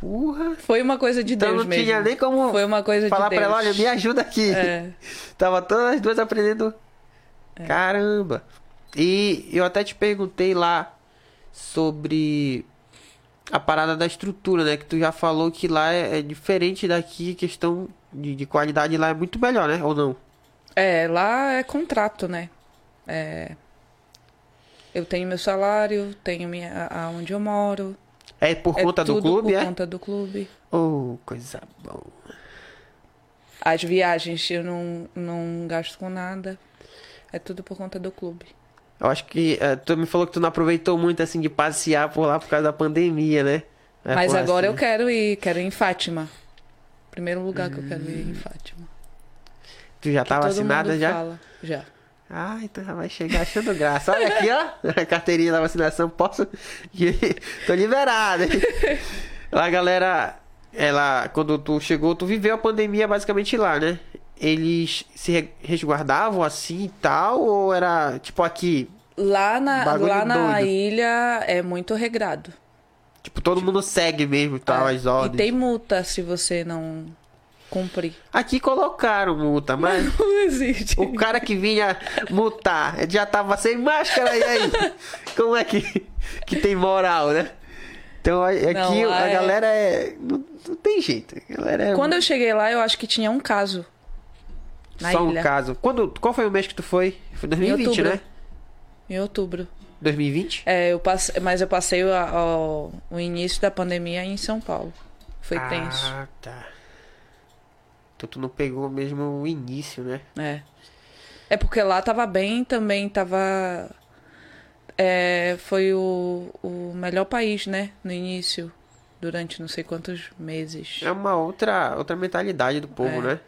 Porra! Foi uma coisa de Então Deus não mesmo. tinha nem como Foi uma coisa falar de pra Deus. ela, olha, me ajuda aqui. É. Tava todas as duas aprendendo. Caramba! E eu até te perguntei lá sobre a parada da estrutura, né? Que tu já falou que lá é, é diferente daqui, questão de, de qualidade lá é muito melhor, né? Ou não? É, lá é contrato, né? É. Eu tenho meu salário, tenho minha, aonde eu moro. É por é conta do tudo clube, por é? conta do clube. Oh, coisa boa. As viagens eu não, não gasto com nada. É tudo por conta do clube. Eu acho que eh, tu me falou que tu não aproveitou muito assim de passear por lá por causa da pandemia, né? É, Mas agora assim, eu quero ir, quero ir em Fátima. Primeiro lugar que eu quero ir Hum. em Fátima. Tu já Que tá vacinada já? Fala. Já. Ah, então já vai chegar achando graça. Olha aqui, ó. A carteirinha da vacinação. Posso. Tô liberado. hein? Lá, galera. Ela, quando tu chegou, tu viveu a pandemia basicamente lá, né? Eles se re- resguardavam assim e tal? Ou era tipo aqui? Lá na, lá na doido. ilha é muito regrado. Tipo, todo mundo segue mesmo e tal, É, as ordens. E tem multa se você não cumprir. Aqui colocaram multa, mas. Não existe. O cara que vinha multar já tava sem máscara, e aí? Como é que, que tem moral, né? Então aqui Não, a é- galera é. Não, não tem jeito. A galera é Quando eu cheguei lá, eu acho que tinha um caso. Na só ilha. um caso. Quando, qual foi o mês que tu foi? Foi 2020, outubro. né? em outubro. 2020? É, eu passei, mas eu passei o, o, o início da pandemia em São Paulo. Foi tenso. Ah, tá. Então tu não pegou mesmo o início, né? É. É porque lá tava bem, também tava. É, foi o, o melhor país, né? No início. Durante não sei quantos meses. É uma outra, outra mentalidade do povo, É. né?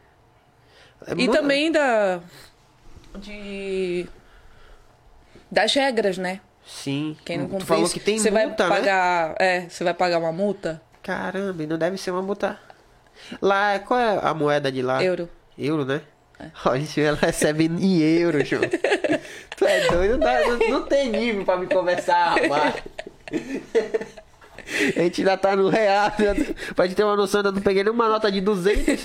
É E também da. De. Das regras, né? Sim. Quem não tu cumprir falou isso, que tem você multa, vai né? pagar. É, você vai pagar uma multa? Caramba, e não deve ser uma multa. Lá, qual é a moeda de lá? Euro. Euro, né? Olha, ela recebe em euro, João. tu é doido, não, não, não tem nível pra me conversar, rapaz. A gente ainda tá no real. né? Pra gente ter uma noção, eu não peguei nenhuma nota de 200.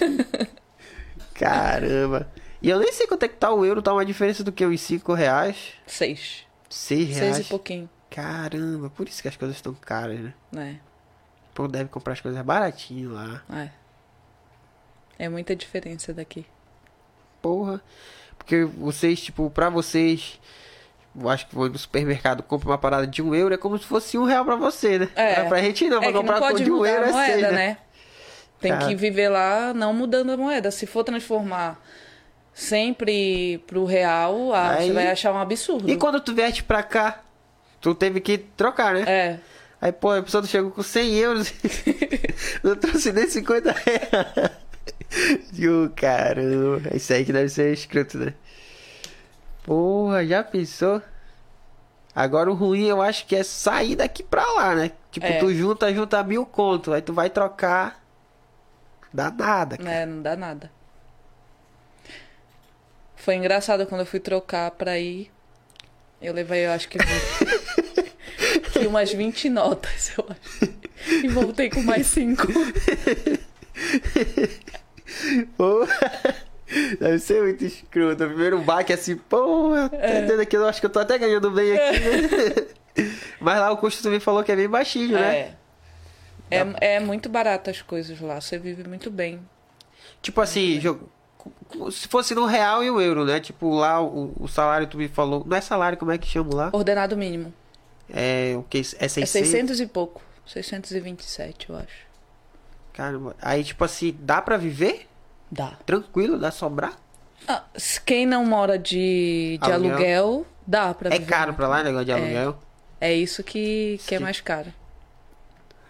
Caramba. E eu nem sei quanto é que tá o euro, tá uma diferença do que uns 5 reais. Seis. 6 reais. Seis e pouquinho. Caramba, por isso que as coisas estão caras, né? né? O povo deve comprar as coisas baratinho lá. É. É muita diferença daqui. Porra. Porque vocês, tipo, pra vocês, eu acho que vou no supermercado, compra uma parada de um euro, é como se fosse um real pra você, né? É. Pra gente não, é pra não comprar pode de um mudar euro a é moeda, seis, né? né? Tem Cara. que viver lá não mudando a moeda. Se for transformar sempre pro real, ah, Aí- você vai achar um absurdo. E quando tu vieste pra cá, tu teve que trocar, né? É. Aí, pô, a pessoa chegou com 100 euros não trouxe nem 50 reais. Ô, caramba. Isso aí que deve ser escroto, né? Porra, já pensou? Agora o ruim eu acho que é sair daqui pra lá, né? Tipo, É. tu junta, junta mil conto, aí tu vai trocar. Dá nada, cara. É, não dá nada. Foi engraçado quando eu fui trocar pra ir. Eu levei, eu acho que, que umas 20 notas, eu acho. E voltei com mais 5. Porra. Deve ser muito escroto. O primeiro baque assim, porra, É. tá entendendo aqui, eu acho que eu tô até ganhando bem aqui, né? Mas lá o custo também falou que é bem baixinho, né? É. É, é muito barato as coisas lá. Você vive muito bem. Tipo assim, jogo- se fosse no real e o euro, né? Tipo, lá o, o salário tu me falou. Não é salário, como é que chama lá? Ordenado mínimo. É o que? É 600? É 600 e pouco. 627, eu acho. Caramba. Aí, tipo assim, dá pra viver? Dá. Tranquilo, dá sobrar? Ah, quem não mora de, de Aluguel. aluguel, dá pra É viver. caro pra lá, negócio de É. aluguel? É isso que, que é mais caro.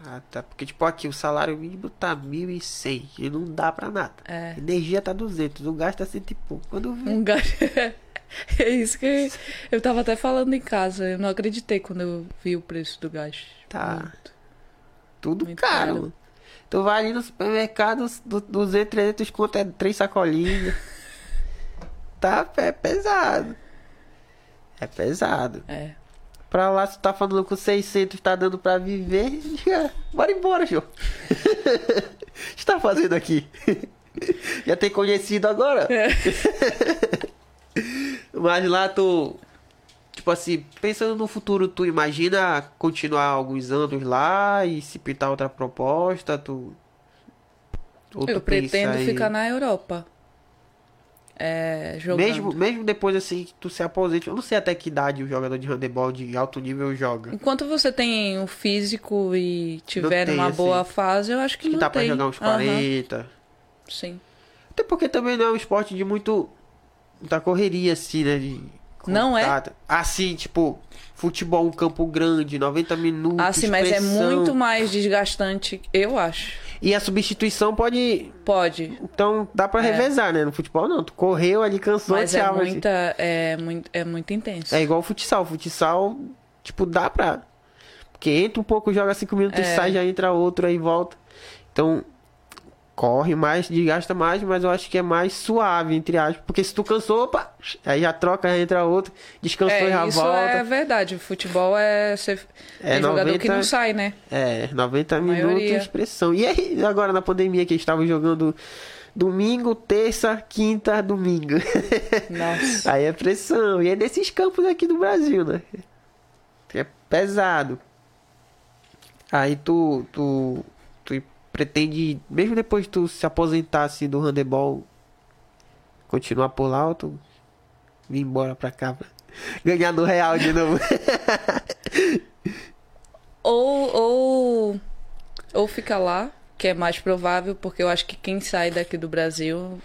Ah, tá. Porque, tipo, aqui o salário mínimo tá 1.100 e não dá pra nada. É. Energia tá 200, o gás tá cento e pouco. Quando vê, Um é isso que eu tava até falando em casa. Eu não acreditei quando eu vi o preço do gás. Tá. Muito. tudo muito caro, caro. mano. Tu vai ali no supermercado, do- 200, 300 conto é três sacolinhas. tá é pesado. É pesado. É. Pra lá, se tu tá falando com 600, tá dando pra viver, diga, bora embora, Jô. O que tá fazendo aqui? Já tem conhecido agora? Mas lá tu. Tipo assim, pensando no futuro, tu imagina continuar alguns anos lá e se pintar outra proposta, tu. Ou tu Eu pensa pretendo em- ficar na Europa. É, jogando. Mesmo, mesmo depois assim que tu se aposente, eu não sei até que idade o jogador de handebol de alto nível joga. Enquanto você tem o físico e tiver tem, assim. boa fase, eu acho que, Que não dá pra tem. jogar uns Aham, 40. Sim. Até porque também não é um esporte de muito. muita correria, assim, né? De Não é? Assim, tipo, futebol, um campo grande, 90 minutos. Ah, sim, mas é muito mais desgastante, eu acho. E a substituição pode. Pode. Então dá pra revezar, né? No futebol não. Tu correu ali, cansou, É. Mas é tchau. assim. muita, é, muito, é muito intenso. É igual o futsal. O futsal, tipo, dá pra. Porque entra um pouco, joga cinco minutos, É. sai, já entra outro, aí volta. Então, corre mais, desgasta mais, mas eu acho que é mais suave, entre aspas. Porque se tu cansou, opa, aí já troca, já entra outro, descansou e já É, isso volta. é verdade. O futebol é, ser, É, é jogador 90 que não sai, né? É, 90 maioria. minutos, pressão. E aí, agora na pandemia que eles estavam jogando domingo, terça, quinta, domingo. Nossa. Aí é pressão. E é nesses campos aqui do Brasil, né? É pesado. Aí tu, tu pretende, mesmo depois de tu se aposentar assim do handebol, continuar por lá ou tu vir embora pra cá? pra- Ganhar no real de novo. Ou, ou, ou fica lá, que é mais provável, porque eu acho que quem sai daqui do Brasil,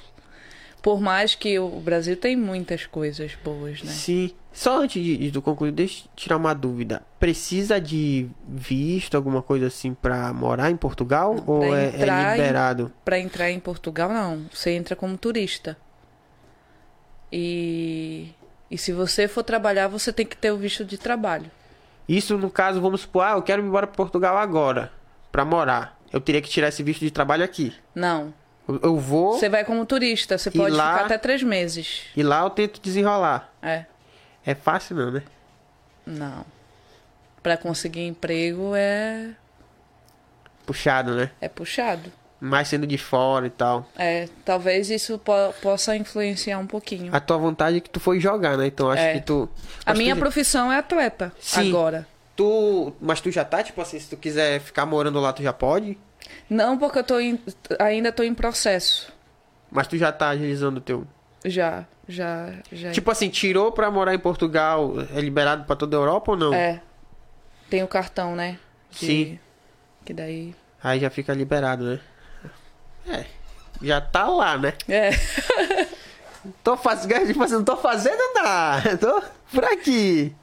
por mais que o Brasil tem muitas coisas boas, né? Sim. Só antes de, de concluir, deixa eu tirar uma dúvida. Precisa de visto, alguma coisa assim, pra morar em Portugal? ou é, é liberado? Pra entrar em Portugal, não. Você entra como turista. E, e se você for trabalhar, você tem que ter o visto de trabalho. Isso, no caso, vamos supor, ah, eu quero ir embora pra Portugal agora, pra morar. Eu teria que tirar esse visto de trabalho aqui. Não. Eu, vou Você vai como turista, você pode lá- ficar até três meses. e lá eu tento desenrolar. É. É fácil não, né? Não. Pra conseguir emprego é, Puxado, né? é puxado. Mais sendo de fora e tal. É, talvez isso po- possa influenciar um pouquinho. A tua vontade é que tu foi jogar, né? Então acho É. que tu. A minha tu, profissão é atleta Sim. agora. tu. Mas tu já tá, tipo assim, se tu quiser ficar morando lá, tu já pode? Não porque eu tô em- ainda tô em processo. Mas tu já tá agilizando o teu. Já, já, já. Tipo assim, tirou pra morar em Portugal, é liberado pra toda a Europa ou não? É. Tem o cartão, né? De- Sim. Que daí. Aí já fica liberado, né? É. Já tá lá, né? É. Tô fazendo, tipo assim, não tô fazendo nada. Tô por aqui.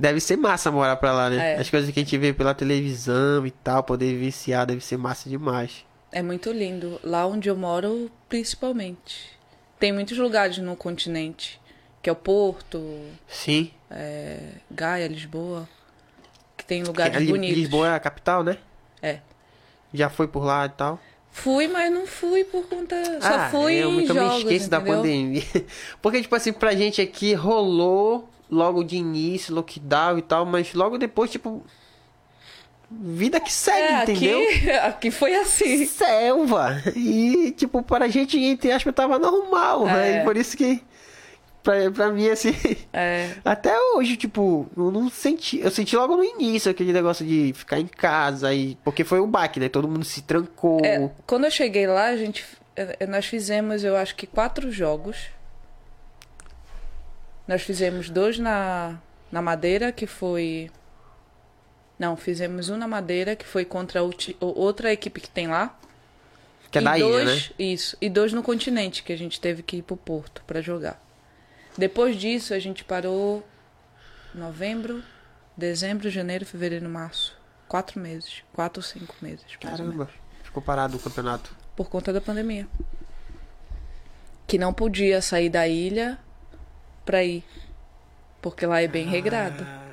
Deve ser massa morar pra lá, né? É. As coisas que a gente vê pela televisão e tal, poder viciar, deve ser massa demais. É muito lindo. Lá onde eu moro, principalmente. Tem muitos lugares no continente. Que é o Porto, Sim. é, Gaia, Lisboa. Que tem lugares Ali- bonitos. Lisboa é a capital, né? É. Já foi por lá e tal. Fui, mas não fui por conta. Só Ah, fui eu em também jogos, esqueço da entendeu? pandemia. Porque, tipo assim, pra gente aqui rolou logo de início, lockdown e tal, mas logo depois, tipo. Vida que segue, É, entendeu? aqui, aqui foi assim. Selva. E, tipo, para a gente, entre aspas, tava normal. né? É. E por isso que. Pra, pra mim, assim. É, Até hoje, tipo, eu não senti. Eu senti logo no início aquele negócio de ficar em casa. E, porque foi um baque, né? Todo mundo se trancou. é, quando eu cheguei lá, a gente, é, nós fizemos, eu acho que quatro jogos. Nós fizemos dois na, na Madeira, que foi. Não, fizemos um na Madeira, que foi contra outra equipe que tem lá. que é e da ilha, dois, né? Isso. E dois no continente, que a gente teve que ir pro Porto pra jogar. Depois disso, a gente parou novembro, dezembro, janeiro, fevereiro, março. Quatro meses. Quatro ou cinco meses. Caramba. Ficou parado o campeonato. Por conta da pandemia. Que não podia sair da ilha pra ir. Porque lá é bem regrado. Ah,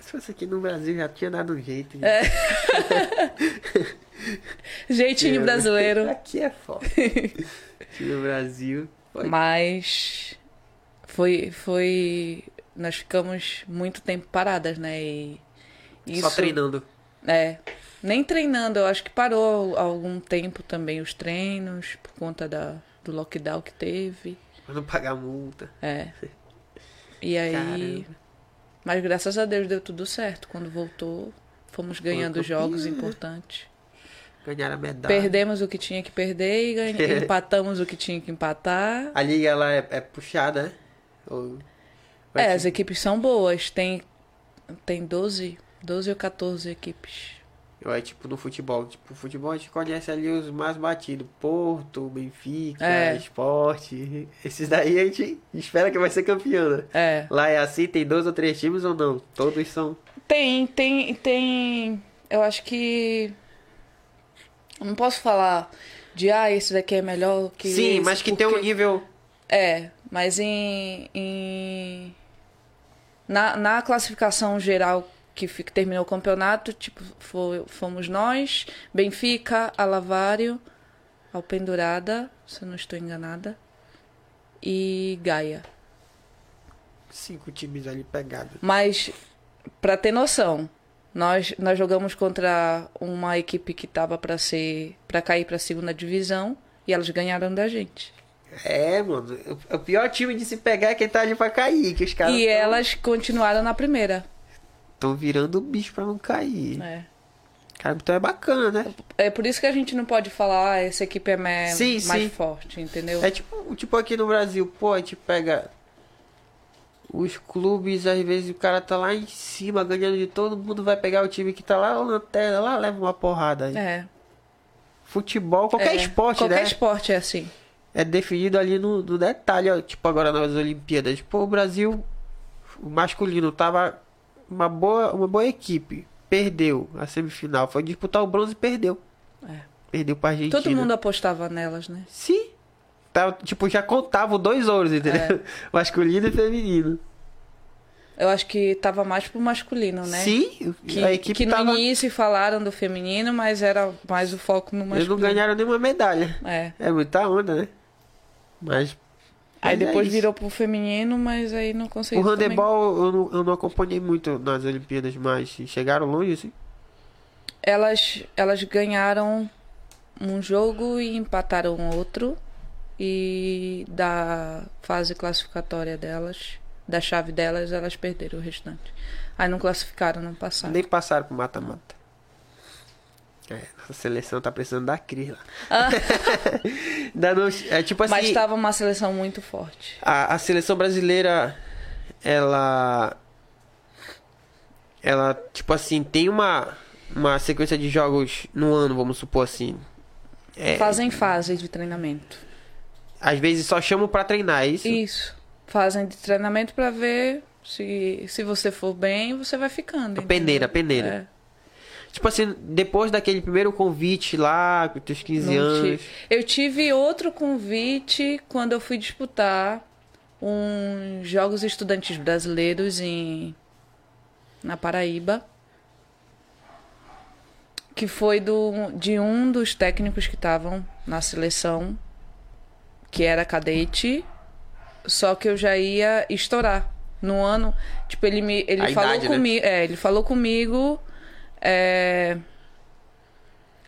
se fosse aqui no Brasil já tinha dado um jeito. É. Jeitinho É, brasileiro. Aqui é foda. aqui no Brasil. pode- Mas foi, foi. Nós ficamos muito tempo paradas, né? E Só isso, treinando. É. Nem treinando, eu acho que parou há algum tempo também os treinos, por conta da, do lockdown que teve. Pra não pagar multa. É. E aí. Caramba. Mas graças a Deus deu tudo certo. Quando voltou, fomos ganhando jogos importantes. Ganharam a medalha. Perdemos o que tinha que perder e ganha- empatamos o que tinha que empatar. A liga ela é, é puxada, né? Ou... É, ser- as equipes são boas. Tem, tem 12, 12 ou 14 equipes. É tipo no futebol. Tipo, futebol a gente conhece ali os mais batidos. Porto, Benfica, É. Esporte. Esses daí a gente espera que vai ser campeão, né? É. Lá é assim, tem dois ou três times ou não? Todos são. Tem, tem, tem. Eu acho que. Eu não posso falar de ah, esse daqui é melhor que. Sim, esse, mas que tem um porque- nível. É, mas em. em... Na, na classificação geral que, terminou o campeonato, tipo, fomos nós, Benfica, Alavário, Alpendurada, se eu não estou enganada, e Gaia. Cinco times ali pegados. Mas, pra ter noção, nós, nós jogamos contra uma equipe que tava pra ser. para cair pra segunda divisão e elas ganharam da gente. É, mano. O pior time de se pegar é quem tá ali pra cair. Que os caras e elas continuaram na primeira. Estão virando bicho pra não cair. É. Cara, então é bacana, né? É por isso que a gente não pode falar, ah, essa equipe é me- Sim, mais sim. forte, entendeu? É tipo, tipo aqui no Brasil, pô, a gente pega os clubes, às vezes o cara tá lá em cima ganhando de todo mundo, vai pegar o time que tá lá na lanterna, lá leva uma porrada aí. É. Futebol, qualquer é. esporte, Qualquer né? esporte é assim. É definido ali no, no detalhe, ó, tipo agora nas Olimpíadas. Pô, o Brasil, o masculino, tava uma boa, uma boa equipe. Perdeu a semifinal. Foi disputar o bronze e perdeu. É. Perdeu pra Argentina. Todo mundo apostava nelas, né? Sim. Tava, tipo, já contavam dois ouros, entendeu? Masculino e feminino. Eu acho que tava mais pro masculino, né? Sim, Que, a equipe que no tava... início falaram do feminino, mas era mais o foco no Eles não masculino. ganharam nenhuma medalha. É. É muita onda, né? Mas. Aí mas é depois isso. virou pro feminino, mas aí não O conseguiu. também. handebol eu não, eu não acompanhei muito nas Olimpíadas, mas chegaram longe, assim. Elas, elas ganharam um jogo e empataram outro. E da fase classificatória delas, da chave delas, elas perderam o restante. Aí não classificaram, não passaram. Nem passaram pro mata-mata. É, nossa seleção tá precisando da Cris lá. Da não- é tipo assim. Mas estava uma seleção muito forte. A, a seleção brasileira, ela. Ela, tipo assim, tem uma, uma sequência de jogos no ano, vamos supor assim. É, Fazem fases de treinamento. Às vezes só chamam pra treinar, é isso? Isso. Fazem de treinamento pra ver se, se você for bem, você vai ficando. A peneira, entendeu? a peneira. É. Tipo assim, depois daquele primeiro convite lá, com teus 15 Não anos. tive. Eu tive outro convite quando eu fui disputar uns Jogos Estudantes Brasileiros em na Paraíba. Que foi do, de um dos técnicos que estavam na seleção, que era cadete, só que eu já ia estourar. No ano, tipo, ele me ele A falou idade, né? comigo, é, ele falou comigo é,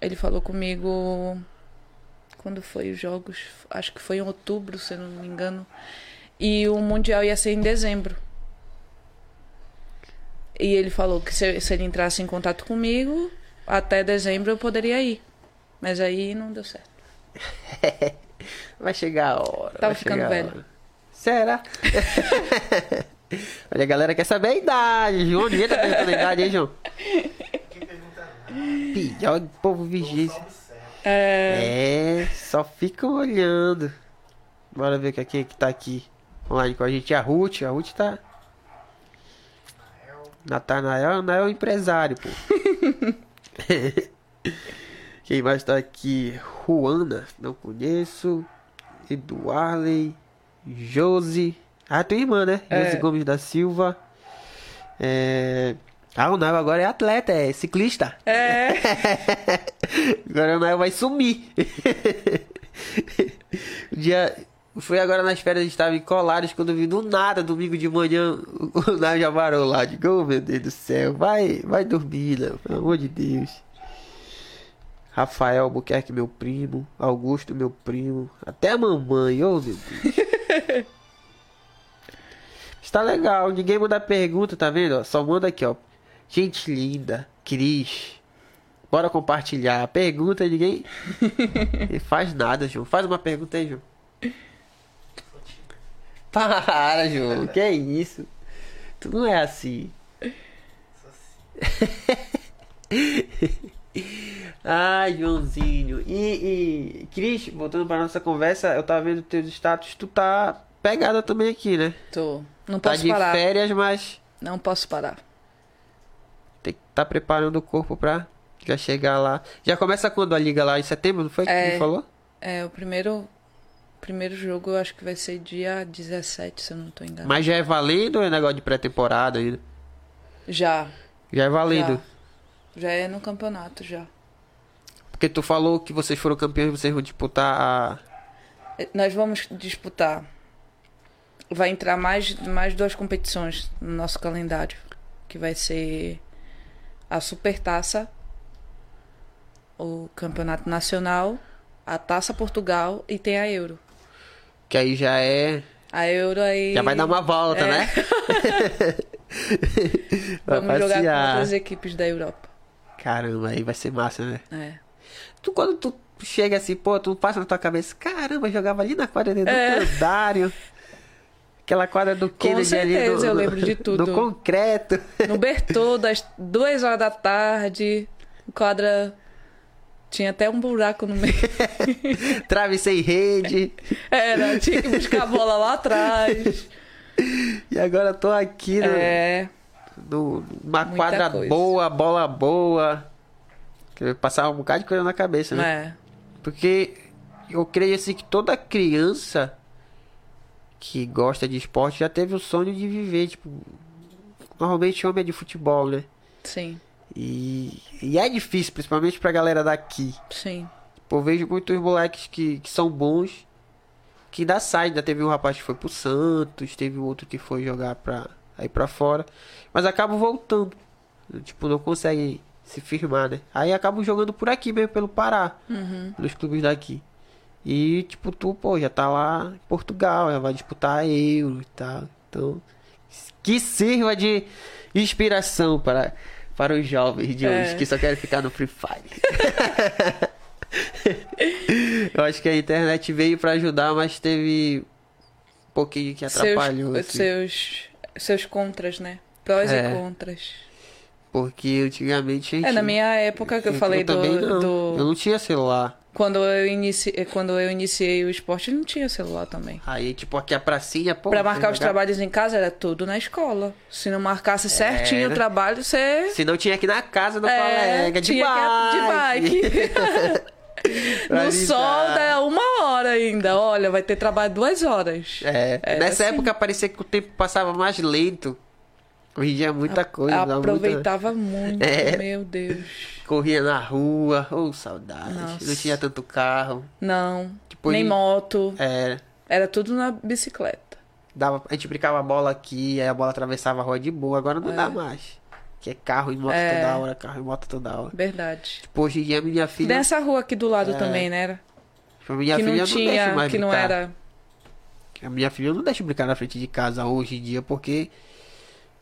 ele falou comigo quando foi os jogos, acho que foi em outubro, se eu não me engano. E o mundial ia ser em dezembro. E ele falou que se, se ele entrasse em contato comigo, até dezembro eu poderia ir. Mas aí não deu certo. Vai chegar a hora. Tava ficando velho. Será? Olha, a galera quer saber a idade, João. Ninguém tá perguntando a idade, hein, João? Pior que povo vigia. É, É, só fica olhando. Bora ver quem é que tá aqui online com a gente. A Ruth, a Ruth tá. Natanael, não é o empresário, pô. Quem mais tá aqui? Juana, não conheço. Eduarley, Josi. Ah, tua irmã, né? É. Josi Gomes da Silva. É... Ah, o Nael agora é atleta, é ciclista. é. Agora o Nael vai sumir. o dia. Foi agora nas férias, estava em Colares, quando eu vi do nada, domingo de manhã, o Nael já varou lá. Digo, oh, meu Deus do céu, vai, vai dormir, Léo, pelo amor de Deus. Rafael Albuquerque, meu primo. Augusto, meu primo. Até a mamãe, oh, meu Deus. Está legal, ninguém manda pergunta, tá vendo? Só manda aqui, ó. Gente linda, Cris. Bora compartilhar. Pergunta, ninguém. Não faz nada, João. Faz uma pergunta aí, João. Para, João. Que isso? Tu não é assim. Ai, Joãozinho. E, e Cris, voltando pra nossa conversa, eu tava vendo teus status, tu tá pegada também aqui, né? Tô. Não Tá posso de parar. férias, mas Não posso parar. Que tá preparando o corpo pra já chegar lá. Já começa quando a liga lá? Em setembro, não foi que É. tu me falou? É, o primeiro, primeiro jogo eu acho que vai ser dia 17, se eu não tô enganado. Mas já é valendo ou é negócio de pré-temporada ainda? Já. Já é valendo. Já é no campeonato, já. Porque tu falou que vocês foram campeões, vocês vão disputar a. É, Nós vamos disputar. Vai entrar mais, mais duas competições no nosso calendário. Que vai ser a Supertaça, o Campeonato Nacional, a Taça Portugal e tem a Euro. Que aí já é. A Euro aí. Já vai dar uma volta, É. né? vai Vamos jogar com passear. outras equipes da Europa. Caramba, aí vai ser massa, né? É. Tu, quando tu chega assim, pô, tu passa na tua cabeça, caramba, jogava ali na quadra do É. calendário. Aquela quadra do Com Kennedy ali. certeza, no- eu lembro de tudo. No concreto. No Bertô, das duas horas da tarde, quadra. Tinha até um buraco no meio. Trave sem rede. Era, tinha que buscar a bola lá atrás. E agora tô aqui no, É, no- numa Muita quadra coisa. boa, bola boa. Que passava um bocado de coisa na cabeça, né? é. Porque eu creio assim que toda criança que gosta de esporte já teve o sonho de viver, tipo. Normalmente homem é de futebol, né? Sim, E, e é difícil, principalmente pra galera daqui. sim. Pô, eu vejo muitos moleques que, que são bons, que ainda saem. Ainda teve um rapaz que foi pro Santos, teve outro que foi jogar pra aí pra fora, mas acabam voltando. Tipo, não conseguem se firmar, né? Aí acabam jogando por aqui mesmo, pelo Pará, Uhum. nos clubes daqui. E, tipo, tu, pô, já tá lá em Portugal, já vai disputar Euro e tal. Então, que sirva de inspiração para, para os jovens de É. hoje que só querem ficar no Free Fire. Eu acho que a internet veio pra ajudar, mas teve um pouquinho que atrapalhou. Seus, assim. seus, seus contras, né? Prós É. e contras. Porque antigamente a gente. É, na minha época que eu falei do, não. do- Eu não tinha celular. Quando eu, iniciei, quando eu iniciei o esporte, não tinha celular também. Aí, tipo, aqui a pracinha, pô. pra marcar os jogar- trabalhos em casa era tudo na escola. Se não marcasse certinho Era. o trabalho, você. Se não tinha aqui na casa do É, colega, de tinha bike. de bike. No sol dá uma hora ainda. Olha, vai ter trabalho duas horas. É, Era nessa assim. época parecia que o tempo passava mais lento. É muita coisa. dá muita- Aproveitava muito, É. meu Deus. Corria na rua, ô saudade. Nossa. Não tinha tanto carro. Não, nem ele- moto. É, Era tudo na bicicleta. dava, a gente brincava a bola aqui, aí a bola atravessava a rua de boa. Agora não dá mais. Que é carro e moto É. toda hora, carro e moto toda hora. Verdade. Tipo, hoje em dia minha filha. Nessa rua aqui do lado É. também, né? Era? tipo, minha que filha não tinha, mais que não brincar. era. A minha filha não deixa brincar na frente de casa hoje em dia, porque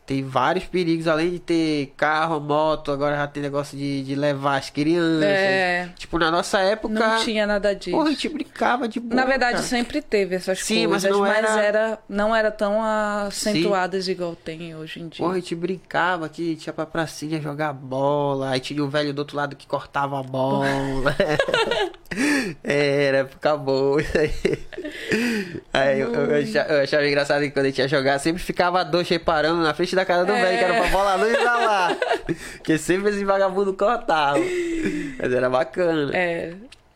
tem vários perigos, além de ter carro, moto, agora já tem negócio de, de levar as crianças. É, Tipo, na nossa época, não tinha nada disso. porra, a gente brincava de boa. Na verdade, cara. sempre teve essas Sim, mas coisas, não mas, era- era... não era tão acentuadas igual tem hoje em dia. Porra, a gente brincava aqui, tinha pra pracinha jogar bola, aí tinha um velho do outro lado que cortava a bola. Era, época boa isso aí. Aí eu, eu achava, eu achava engraçado que quando a gente ia jogar, sempre ficava dois reparando na frente da casa do É. velho, que era pra bola não pra lá. Porque sempre esse vagabundo cortava. Mas era bacana. É.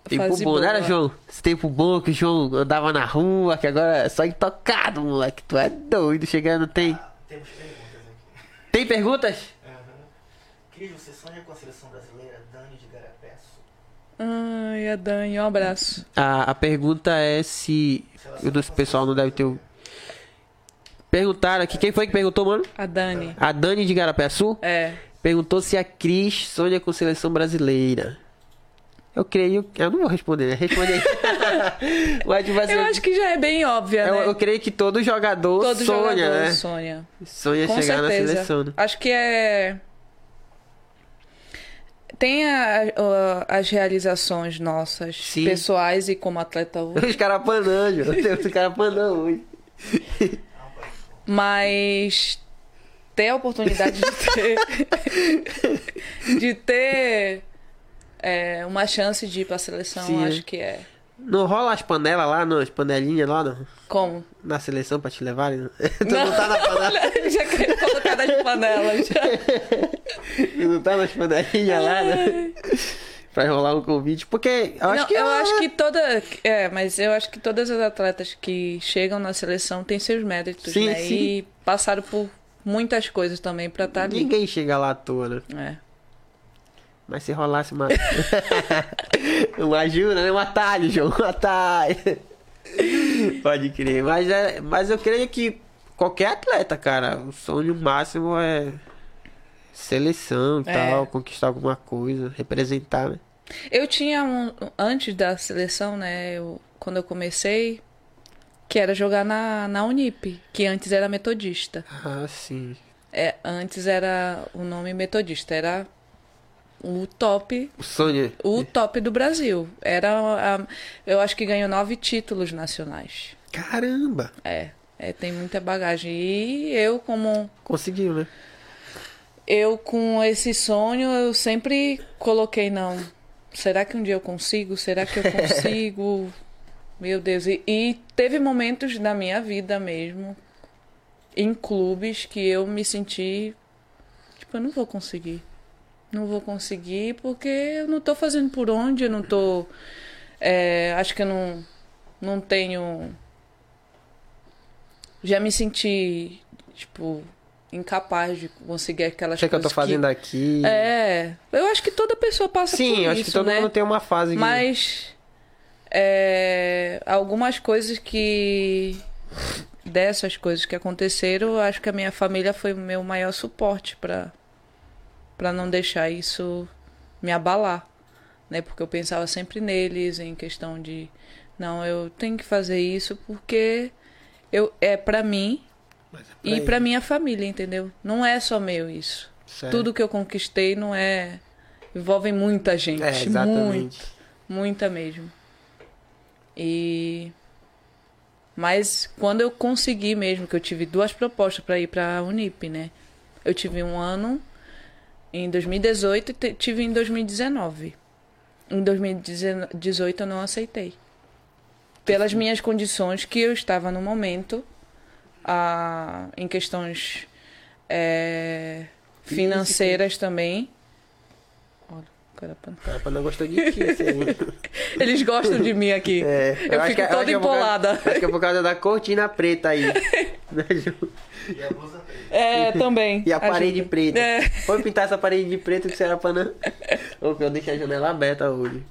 Tempo bom, não era, boa. João? Esse tempo bom que o João andava na rua, que agora é só intocado, moleque. Tu é doido, chegando, tem. Temos perguntas aqui. Tem perguntas? Cris, você sonha com a seleção brasileira? Dani de Garapeço. Ai, a Dani, um abraço. A, a pergunta é se. O nosso pessoal não deve ter. Perguntaram aqui. Quem foi que perguntou, mano? A Dani. A Dani de Garapeçu É. perguntou se a Cris sonha com seleção brasileira. Eu creio. Eu não vou responder, né? Responde aí. Mas, tipo assim, Eu acho que já é bem óbvia, eu, né? eu creio que todo jogador Todo sonha, jogador né? sonha. Sonha Com chegar na certeza. seleção. Né? Acho que é. Tem a- a- as realizações nossas, Sim. pessoais e como atleta hoje. Os caras panando, os caras panando hoje. Mas ter a oportunidade de ter. de ter é, uma chance de ir pra seleção, Sim, acho é. que é. Não rola as panelas lá, não, as panelinhas lá, não? Como? Na seleção pra te levarem? Não? Tu não tá na panela. Já quero colocar nas panelas. Tu não tá nas panelinhas lá, né? Pra rolar um convite. Porque eu acho Não, que. eu é- acho que toda. É, mas eu acho que todas as atletas que chegam na seleção têm seus méritos, Sim, né? sim. E passaram por muitas coisas também pra estar ali. Ninguém chega lá à toa, né? É. Mas se rolasse uma. uma ajuda, né? Um atalho, João. Um atalho. Pode crer. Mas, é, mas eu creio que qualquer atleta, cara, o sonho máximo é seleção e É. tal, conquistar alguma coisa, representar, né? Eu tinha um. Antes da seleção, né? Eu, quando eu comecei, que era jogar na, na Unip, que antes era metodista. Ah, sim. É, antes era o nome metodista, era o top, O sonho. o top do Brasil. Era a- eu acho que ganhou nove títulos nacionais. Caramba! É. É, tem muita bagagem. E eu, como Conseguiu, né? Eu com esse sonho, eu sempre coloquei, não. Será que um dia eu consigo? Será que eu consigo? Meu Deus. E, e teve momentos da minha vida mesmo, em clubes, que eu me senti. Tipo, eu não vou conseguir. Não vou conseguir porque eu não tô fazendo por onde, eu não tô. é, acho que eu não, não tenho. Já me senti, tipo, incapaz de conseguir aquelas O que, é que eu coisas tô fazendo aqui? É, eu acho que toda pessoa passa Sim, por isso, acho que todo né? mundo tem uma fase que- Mas é, algumas coisas que dessas coisas que aconteceram, eu acho que a minha família foi o meu maior suporte para para não deixar isso me abalar, né? Porque eu pensava sempre neles em questão de não, eu tenho que fazer isso porque eu é para mim e ele. para minha família, entendeu? Não é só meu isso. Certo. Tudo que eu conquistei não é envolve muita gente, É, muito, muita mesmo. E mas quando eu consegui mesmo, que eu tive duas propostas para ir para a Unip, né? Eu tive um ano em 2018 e tive em 2019. Em 2018 eu não aceitei. Pelas minhas condições que eu estava no momento, ah, em questões é, financeiras também. Olha, o cara pan- O cara não gostou de ti, assim. Eles gostam de mim aqui. É, eu acho fico que- toda acho que é empolada. Acho que é por causa da cortina preta aí. E a blusa preta. É, também. E a parede ajuda. preta. É. Foi pintar essa parede de preto que você era pra não. Eu deixei a janela aberta hoje.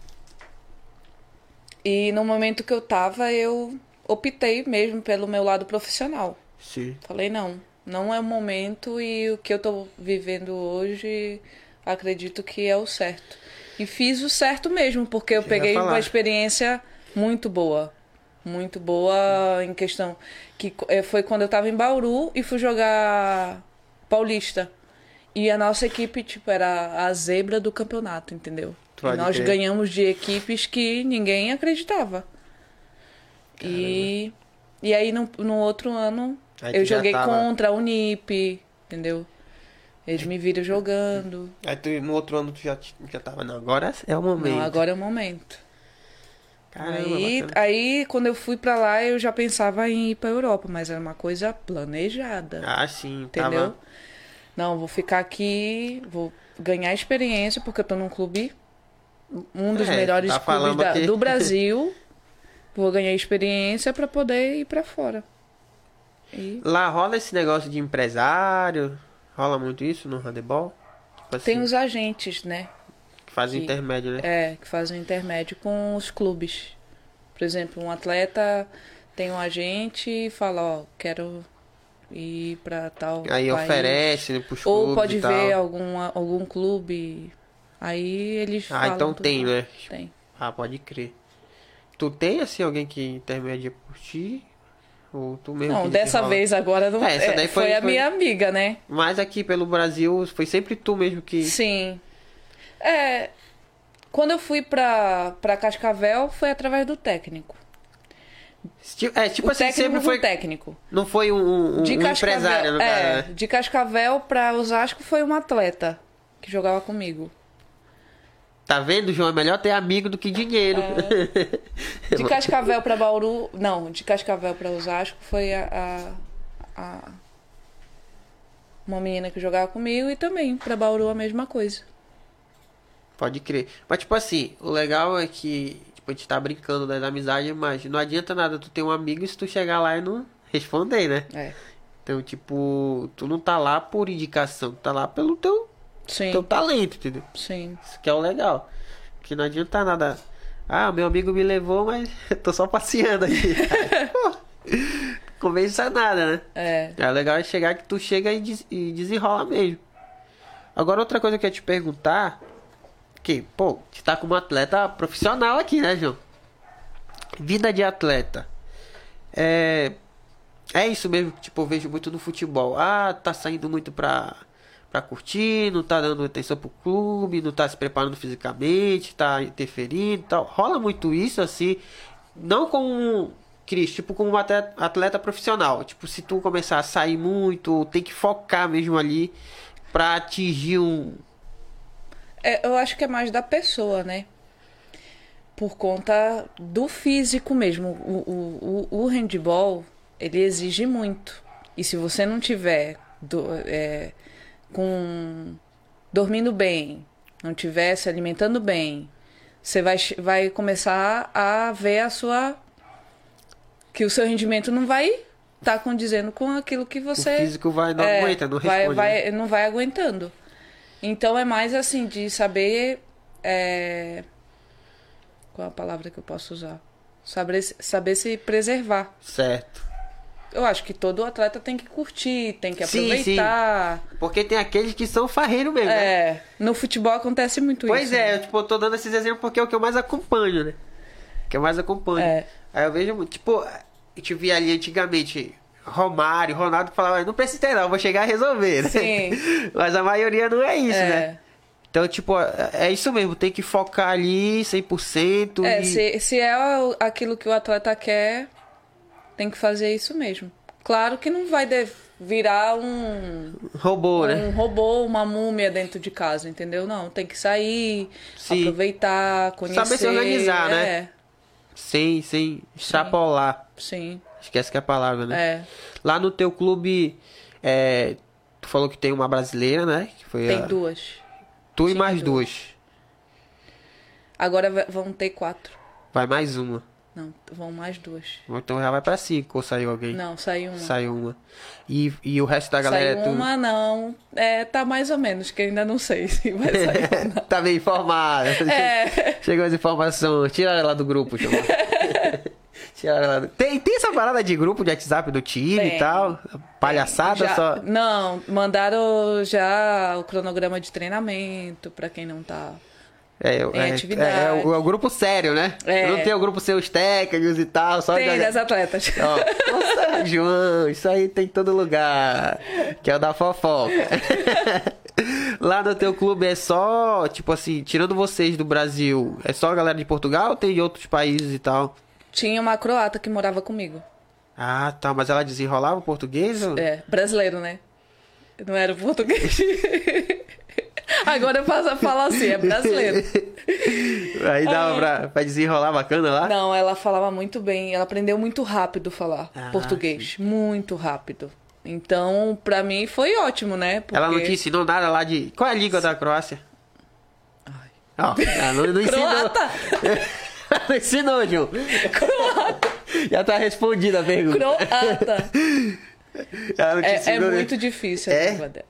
E no momento que eu tava, eu optei mesmo pelo meu lado profissional. Sim. Falei, não, não é o momento e o que eu tô vivendo hoje, acredito que é o certo. E fiz o certo mesmo, porque eu peguei falar. uma experiência muito boa. Muito boa em questão. Que eh, foi quando eu tava em Bauru e fui jogar Paulista. E a nossa equipe, tipo, era a zebra do campeonato, entendeu? E nós crer. ganhamos de equipes que ninguém acreditava. E, e aí no, no outro ano Aí eu joguei tava- contra a Unip, entendeu? Eles me viram jogando. Aí tu, no outro ano tu já, já tava. Não, agora é o momento. Não, agora é o momento. Caramba, aí, bacana. aí, quando eu fui pra lá, eu já pensava em ir pra Europa, mas era uma coisa planejada. Ah, sim. entendeu? Tava... Não, vou ficar aqui, vou ganhar experiência, porque eu tô num clube, um dos É, melhores tá clubes da- aqui. do Brasil. vou ganhar experiência pra poder ir pra fora. E Lá rola esse negócio de empresário. Rola muito isso no handebol? Tipo assim, tem os agentes, né? que fazem que- intermédio, né? É, que fazem intermédio com os clubes. Por exemplo, um atleta tem um agente e fala, ó, quero ir pra tal Aí país. oferece né, pros Ou pode ver algum, algum clube. Aí eles Ah, então tem, né? Tem. Ah, pode crer. Tu tem, assim, alguém que intermedia por ti? Tu mesmo Não, dessa vez agora não É, essa é, daí foi, foi- a foi- minha amiga, né? Mas aqui pelo Brasil, foi sempre tu mesmo que... Sim. É, quando eu fui pra, pra Cascavel foi através do técnico. É, tipo o assim, sempre foi... técnico. Não foi um, um, um De Cascavel, empresário, no é, cara, né? de Cascavel pra Osasco foi um atleta que jogava comigo. Tá vendo, João? É melhor ter amigo do que dinheiro. De Cascavel pra Bauru, não, de Cascavel pra Osasco foi a, a, a- uma menina que jogava comigo e também pra Bauru a mesma coisa. Pode crer. Mas, tipo assim, o legal é que tipo, a gente tá brincando das amizades, mas não adianta nada tu ter um amigo se tu chegar lá e não responder, né? É. Então, tipo, tu não tá lá por indicação, tu tá lá pelo teu, Sim, teu talento, entendeu? sim. Isso que é o legal. Porque não adianta nada. Ah, meu amigo me levou, mas eu tô só passeando aqui. Convença nada, né? É. É o legal é chegar que tu chega e, des- e desenrola mesmo. Agora outra coisa que eu ia te perguntar, que, pô, você tá como atleta profissional aqui, né, João? Vida de atleta. É. É isso mesmo que tipo, eu vejo muito no futebol. Ah, tá saindo muito pra, pra curtir, não tá dando atenção pro clube, não tá se preparando fisicamente, tá interferindo tal. Rola muito isso, assim. Não com Cris, tipo como um atleta, atleta profissional. Tipo, se tu começar a sair muito, tem que focar mesmo ali pra atingir um. É, eu acho que é mais da pessoa, né? Por conta do físico mesmo. O, o, o, o handball, ele exige muito. E se você não tiver do- é, com dormindo bem, não tiver se alimentando bem, você vai, vai começar a ver a sua que o seu rendimento não vai estar condizendo com aquilo que você O físico vai, não é, aguenta, não vai, responde. né? vai- não vai aguentando. Então é mais assim de saber é, qual a palavra que eu posso usar, saber saber se preservar. Certo. Eu acho que todo atleta tem que curtir, tem que Sim, aproveitar. Porque tem aqueles que são farreiros mesmo, né? É, no futebol acontece muito Pois isso. é, né? eu tipo, eu tô dando esses exemplos porque é o que eu mais acompanho, né? Que eu mais acompanho. É. Aí eu vejo muito, tipo, a gente via ali antigamente Romário, Ronaldo falava, não precisa ter não, vou chegar a resolver, né? Sim. Mas a maioria não é isso, É. né? Então, tipo, é é isso mesmo, tem que focar ali 100% É, e... se, se é o- aquilo que o atleta quer, tem que fazer isso mesmo. Claro que não vai de- virar um, Robô, né? um robô, uma múmia dentro de casa, entendeu? Não, tem que sair, Sim. aproveitar, conhecer. Saber se organizar, né? É, Sem, sem extrapolar. sim, Esquece que é a palavra, né? é. Lá no teu clube, é, tu falou que tem uma brasileira, né? Que foi Tem a- duas. Tu e Tinha mais duas. duas. Agora vão ter quatro. Vai mais uma. Não, vão mais duas. Então já vai pra cinco, ou saiu alguém? Não, saiu uma. Saiu uma. E, e o resto da galera Saiu é tudo. uma, não. É, tá mais ou menos, que eu ainda não sei se vai sair ou não. tá bem informada. É. Chegou as informações. Tira ela do grupo, do... tem, tem essa parada de grupo de WhatsApp do time Tem. e tal? Palhaçada Já- só. Não, mandaram já o cronograma de treinamento pra quem não tá. É, é, atividade. é, é o, é o grupo sério, né? É. Não tem o grupo seus técnicos e tal, só Tem das atletas. Ó, nossa, João, isso aí tem em todo lugar. Que é o da fofoca. Lá no teu clube é só, tipo assim, tirando vocês do Brasil, é só a galera de Portugal ou tem de outros países e tal? Tinha uma croata que morava comigo. Ah, tá, mas ela desenrolava o português? ou- É, brasileiro, né? Não era português. Agora eu faço- falo assim, é brasileiro. Aí dava pra, pra desenrolar bacana lá? Não, ela falava muito bem. Ela aprendeu muito rápido falar Ah, português. Muito rápido. Então, pra mim foi ótimo, né? Porque... Ela não te ensinou nada lá de. Qual é a língua da Croácia? Ó, ela não, não ensinou. Croata! não ensinou, João. Já tá respondida a pergunta. Croata! Não É, é muito difícil a É? língua dela.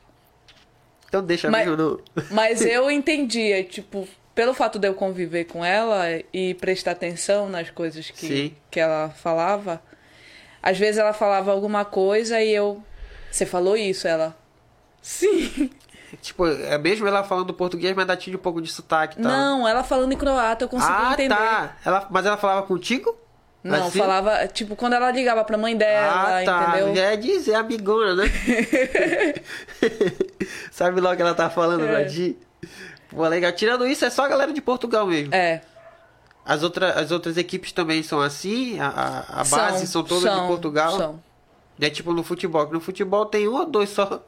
Então deixa Mas- mesmo no. Mas eu entendia, tipo, pelo fato de eu conviver com ela e prestar atenção nas coisas Sim. que, que ela falava, às vezes ela falava alguma coisa e eu. Você falou isso? Ela. Sim. Tipo, é mesmo ela falando português, mas ainda tinha um pouco de sotaque e tal. Não, ela falando em croata, eu consegui ah, entender. tá. Ela, mas ela falava contigo? Não, Assim? falava, tipo, quando ela ligava pra mãe dela, ah, tá. entendeu? É dizer amigona, né? Sabe logo o que ela tá falando É. Pô, legal. Tirando isso, é só a galera de Portugal mesmo. É. As, outra, as outras equipes também são assim? A, a, a base são, todas de são, Portugal? São. É tipo no futebol. que No futebol tem um ou dois só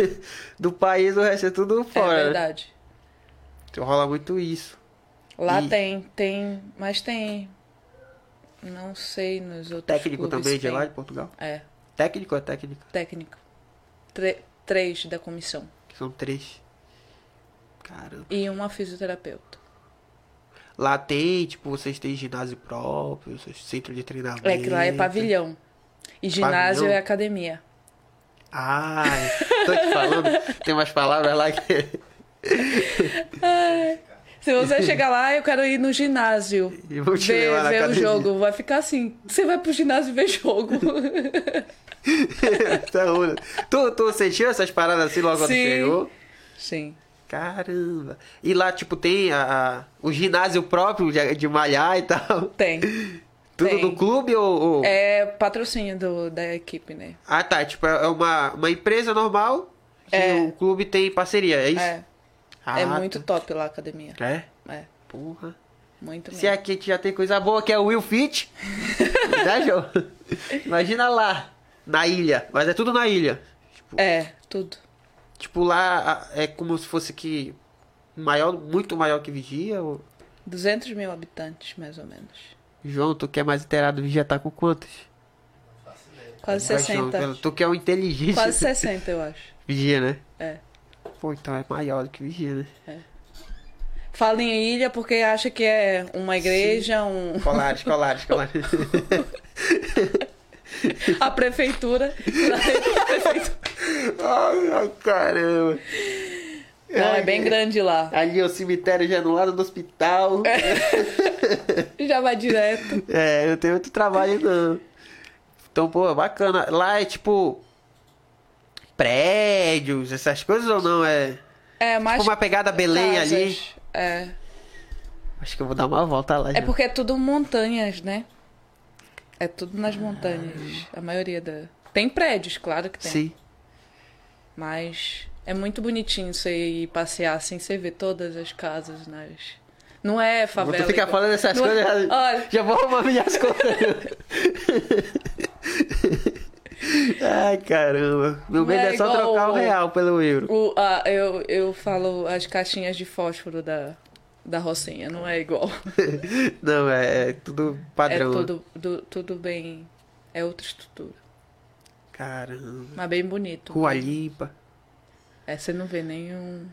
do país, o resto é tudo fora. é verdade. Então rola muito isso. Lá E- tem, tem, mas tem. Não sei nos outros Técnico também de tem. lá, de Portugal? É, Técnico ou é técnico? técnico. Tre- três da comissão. São três. Caramba. E uma fisioterapeuta. Lá tem, tipo, vocês têm ginásio próprio, vocês- centro de treinamento. É que lá é pavilhão. E ginásio Pavilhão? é academia. Ah, tô te falando. tem umas palavras lá que. Se você chegar lá, eu quero ir no ginásio. E vou te ver ver o jogo. Vai ficar assim. Você vai pro ginásio ver jogo. Tá tu, tu sentiu essas paradas assim logo quando Sim. chegou? Sim. Caramba. E lá, tipo, tem a, a- o ginásio próprio de, de malhar e tal. Tem. Tudo Tem. do clube ou. ou- É patrocínio do, da equipe, né? Ah, tá. Tipo, é uma, uma empresa normal que É. o clube tem parceria, é isso? É. Ah, é muito top lá a academia. É? É. Porra. Muito Se mesmo. aqui a gente já tem coisa boa, que é o Will Fit. né, João? Imagina lá, na ilha. Mas é tudo na ilha. É, tudo. Tipo, lá é como se fosse que maior, muito maior que Vigia. Ou... 200 mil habitantes, mais ou menos. João, tu que é mais inteirado, Vigia tá com quantos? Quase Vai, João, 60. tu que é um inteligente. Quase 60, eu acho. Vigia, né? É. Pô, então é maior do que Vigia, né? Fala em ilha porque acha que é uma igreja, um, Colares, colares, colares. a prefeitura. A prefeitura. ai, caramba. Não, é bem grande lá. Ali o cemitério já no lado do hospital. Já vai direto. É, não tem muito trabalho não. Então, pô, bacana. Lá é tipo. Prédios, essas coisas ou não? É. É, mais Tipo uma pegada Belém casas. ali. É. Acho que eu vou dar uma volta lá. É já. porque é tudo montanhas, né? É tudo nas montanhas. A maioria da. Tem prédios, claro que tem. Sim. Mas é muito bonitinho você ir passear assim, você vê todas as casas nas. Não é favela. Tu fica igual- falando essas é- coisas. Olha, Já vou arrumar minhas coisas. Ai, caramba. Meu medo é é, só trocar o o- real pelo euro. o, ah, eu, eu falo as caixinhas de fósforo da, da Rocinha, não é igual. Não, é, é tudo padrão. É tudo, do- tudo bem. É outra estrutura. Caramba. Mas bem bonito. Rua limpa. É, você não vê nenhum.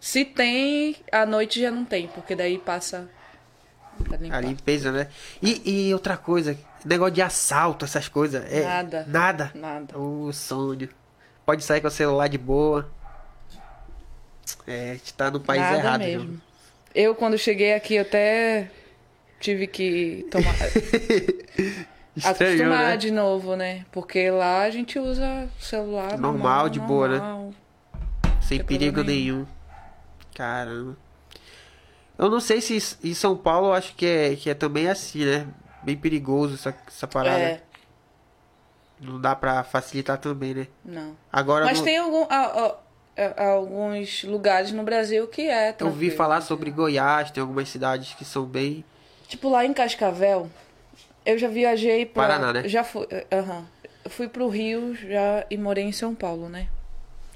Se tem, à noite já não tem, porque daí passa. A limpeza, né? E, e outra coisa, negócio de assalto, essas coisas. É, Nada. Nada. Nada. O sonho. Pode sair com o celular de boa. É, a gente tá no país Nada errado. mesmo. João. Eu, quando cheguei aqui, até tive que tomar. Estranhou, acostumar né? de novo, né? Porque lá a gente usa celular normal, Normal, de boa, né? normal. Sem Tem perigo problema nenhum. Caramba. Eu não sei se em São Paulo eu acho que é, que é também assim, né? Bem perigoso essa, essa parada. É, Não dá pra facilitar também, né? não. Agora Mas no- tem algum, a- a- a- alguns lugares no Brasil que é. eu ouvi falar sobre Goiás, tem algumas cidades que são bem. Tipo, lá em Cascavel, eu já viajei pra... Paraná, né? Já fui, aham. Eu fui pro Rio já e morei em São Paulo, né?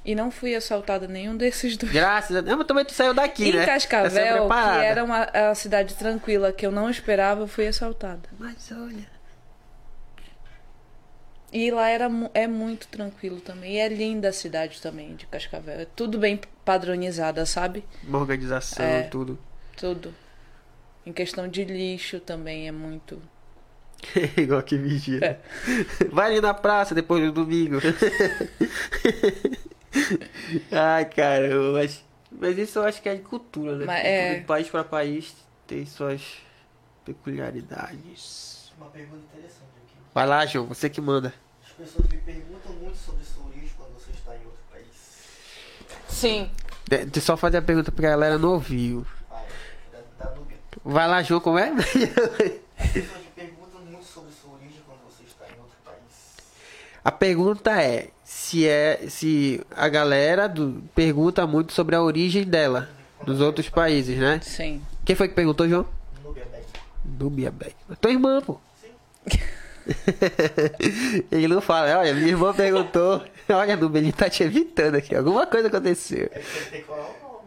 E não fui assaltada em nenhum desses dois. Graças a Deus. Mas também tu saiu daqui, em né? Essa é Cascavel, que era uma a cidade tranquila que eu não esperava, eu fui assaltada. Mas olha. E lá era, é muito tranquilo também. E é linda a cidade também de Cascavel. É tudo bem padronizada, sabe? Uma organização, É. tudo. Tudo. Em questão de lixo também é muito. Igual que vigia. É. Vai ali na praça depois do domingo. Ai, caramba, mas, mas isso eu acho que é de cultura, né? Mas é- De país para país tem suas peculiaridades. Uma pergunta interessante aqui. Vai lá, João, você que manda. As pessoas me perguntam muito sobre sua origem quando você está em outro país. Sim. De- Deixa eu só fazer a pergunta pra galera não ouviu. Vai lá, João, como é? As pessoas me perguntam muito sobre sua origem quando você está em outro país. A pergunta é se é se a galera do, pergunta muito sobre a origem dela nos outros países, né? Sim. Quem foi que perguntou, João? Núbia Beck. Tua irmã, pô. ele não fala, olha, minha irmã perguntou. Olha, Núbia, ele tá te evitando aqui. Alguma coisa aconteceu. É que você tem que falar o nome.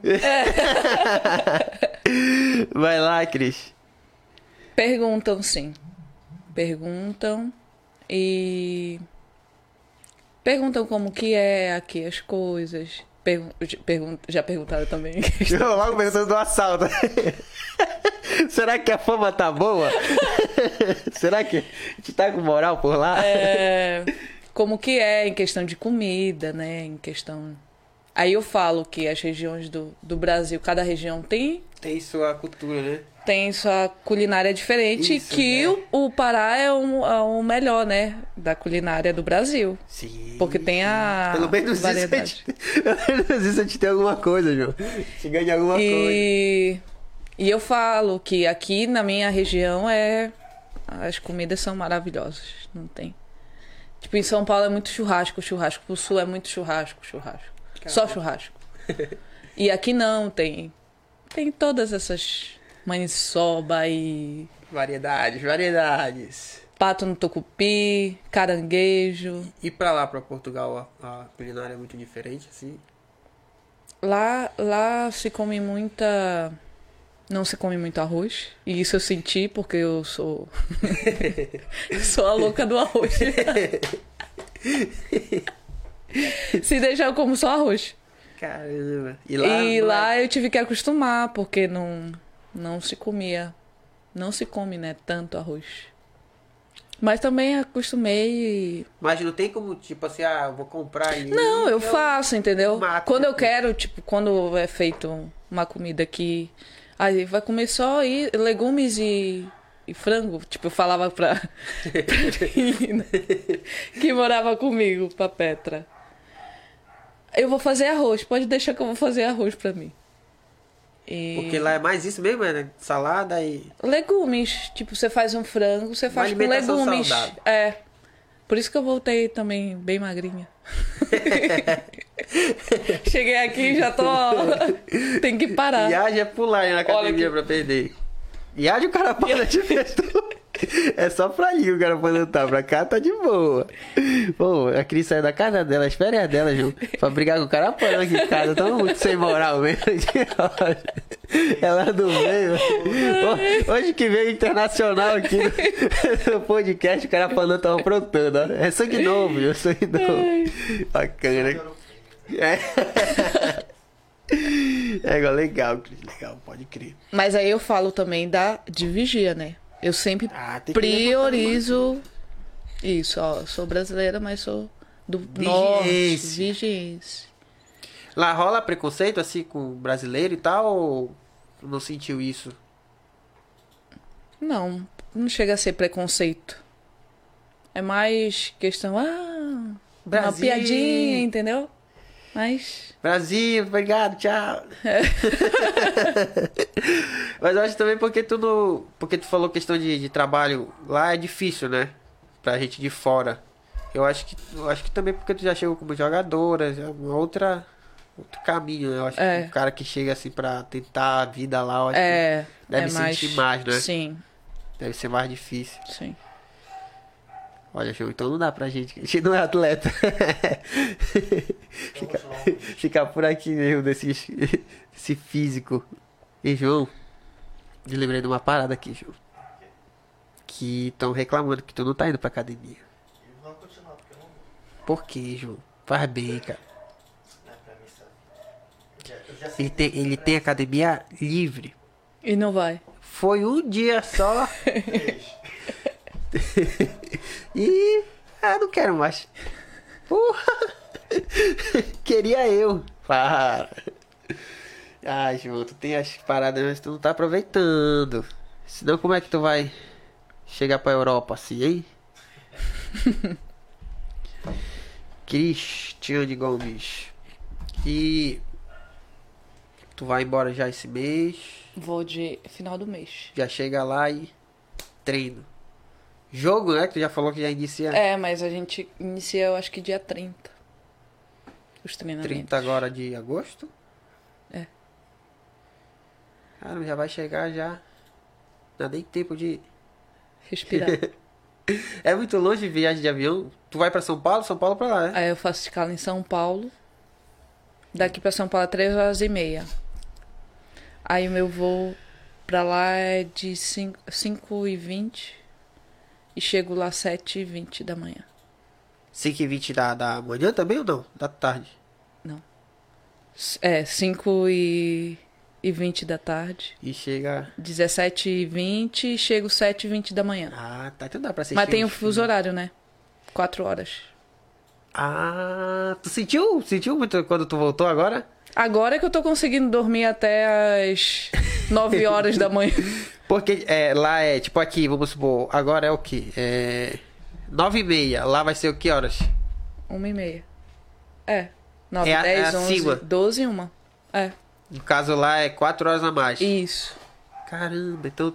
Vai lá, Cris. Perguntam, sim. Perguntam e. Perguntam como que é aqui as coisas. Pergun pergun já perguntaram também. Eu logo perguntando do assalto. Será que a fama tá boa? Será que a gente tá com moral por lá? É, como que é em questão de comida, né? Em questão. Aí eu falo que as regiões do, do Brasil, cada região tem Tem sua cultura, né? Tem sua culinária diferente Isso, que né? o, o Pará é o, é o melhor, né? Da culinária do Brasil. Sim. Porque tem a Pelo menos isso, a variedade. gente, pelo menos isso a gente tem alguma coisa, João. Gente ganha alguma coisa. E, e eu falo que aqui na minha região é as comidas são maravilhosas, não tem. Tipo, em São Paulo é muito churrasco, churrasco. Pro sul é muito churrasco, churrasco. Só churrasco. E aqui não, tem tem todas essas maniçoba e Variedades, variedades. pato no tucupi, caranguejo. E pra lá, pra Portugal, a, a culinária é muito diferente, assim. Lá, lá se come muita. Não se come muito arroz. E isso eu senti porque eu sou. eu sou a louca do arroz. se deixar, eu como só arroz. Caramba. E lá eu tive que acostumar, porque não, não se comia. Não se come, né? Tanto arroz. Mas também acostumei e. Mas não tem como, tipo assim, ah, eu vou comprar e. Não, eu faço, entendeu? mato, Quando eu quero, tipo, quando é feito uma comida que. Aí vai comer só e legumes e, e frango. Tipo, eu falava pra, pra menina que morava comigo, pra Petra. Eu vou fazer arroz, pode deixar que eu vou fazer arroz pra mim. E... Porque lá é mais isso mesmo, né? Salada e. Legumes. Tipo, você faz um frango, você faz com legumes. saudável. É. Por isso que eu voltei também bem magrinha. Cheguei aqui e já tô. Tem que parar. Viagem é pular na academia aqui. pra perder. Viagem o cara para de peso. É só pra ali o cara pode lutar. Pra cá tá de boa. Pô, a Cris saiu da casa dela, espere a dela, Ju. Pra brigar com o cara pano aqui em casa. Tamo muito sem moral mesmo. Ela do meio. Pô, Hoje que veio internacional aqui no, no podcast, o cara falando tava aprontando. É sangue novo, viu? Sangue novo. Bacana. É. É legal, Cris. Legal, pode crer. Mas aí eu falo também da de vigia, né? Eu sempre Ah, priorizo isso, ó. Sou brasileira, mas sou do norte, Vigiense. vigiense. Lá rola preconceito assim com brasileiro e tal? Ou não sentiu isso? Não, não chega a ser preconceito. É mais questão, ah, uma Brasil. piadinha, entendeu? Mas Brasil, obrigado, tchau. Mas eu acho também porque tu não. Porque tu falou questão de, de trabalho lá é difícil, né? Pra gente de fora. Eu acho que. Eu acho que também porque tu já chegou como jogadora, já é uma outra. Outro caminho, né? Eu acho É. que o cara que chega assim pra tentar a vida lá, eu acho é, que deve é mais, sentir mais, né? Sim, Deve ser mais difícil. sim. Olha, show, então não dá pra gente. A gente não é atleta. Fica, ficar por aqui mesmo desse, desse físico. E João, me lembrei de uma parada aqui, João. Que estão reclamando que tu não tá indo pra academia. E vamos continuar, porque eu não vou. Por quê, João? Faz bem, cara. Não é pra mim, sabe? Eu já, eu já Ele sei tem, ele tem academia livre. E não vai. Foi um dia só. e. Ah, não quero mais. Porra! Queria eu. Para. Ah, João, tu tem as paradas, mas tu não tá aproveitando. Senão, como é que tu vai chegar pra Europa assim, hein? Cristiane Gomes. E. Tu vai embora já esse mês. Vou de final do mês. Já chega lá e treino. Jogo, né? Que tu já falou que já inicia É, mas a gente inicia, eu acho que dia 30. Os treinamentos. 30 agora de agosto. É. Cara, já vai chegar já. Não nem tempo de. Respirar. É muito longe de viagem de avião. Tu vai pra São Paulo? São Paulo pra lá, né? Aí eu faço escala em São Paulo. Daqui pra São Paulo é 3 horas e meia. Aí o meu voo pra lá é de 5 e 20 e chego lá 7 e 20 da manhã. 5 e 20 da, da manhã também ou não? Da tarde. S- É, 5 e, e 20 da tarde. E chega. 17 e 20 e chego 7 e 20 da manhã. Ah, tá. Então dá pra assistir. Mas tem o fuso horário, né? 4 horas. Ah, tu sentiu? Sentiu muito quando tu voltou agora? Agora é que eu tô conseguindo dormir até as 9 horas da manhã. Porque é, lá é, tipo aqui, vamos supor, agora é o que? É. 9 e meia. Lá vai ser o que horas? 1 e meia. É. 9, É a- é 10, 11, acima. 12 e 1. É. No caso lá é 4 horas a mais. Isso. Caramba, então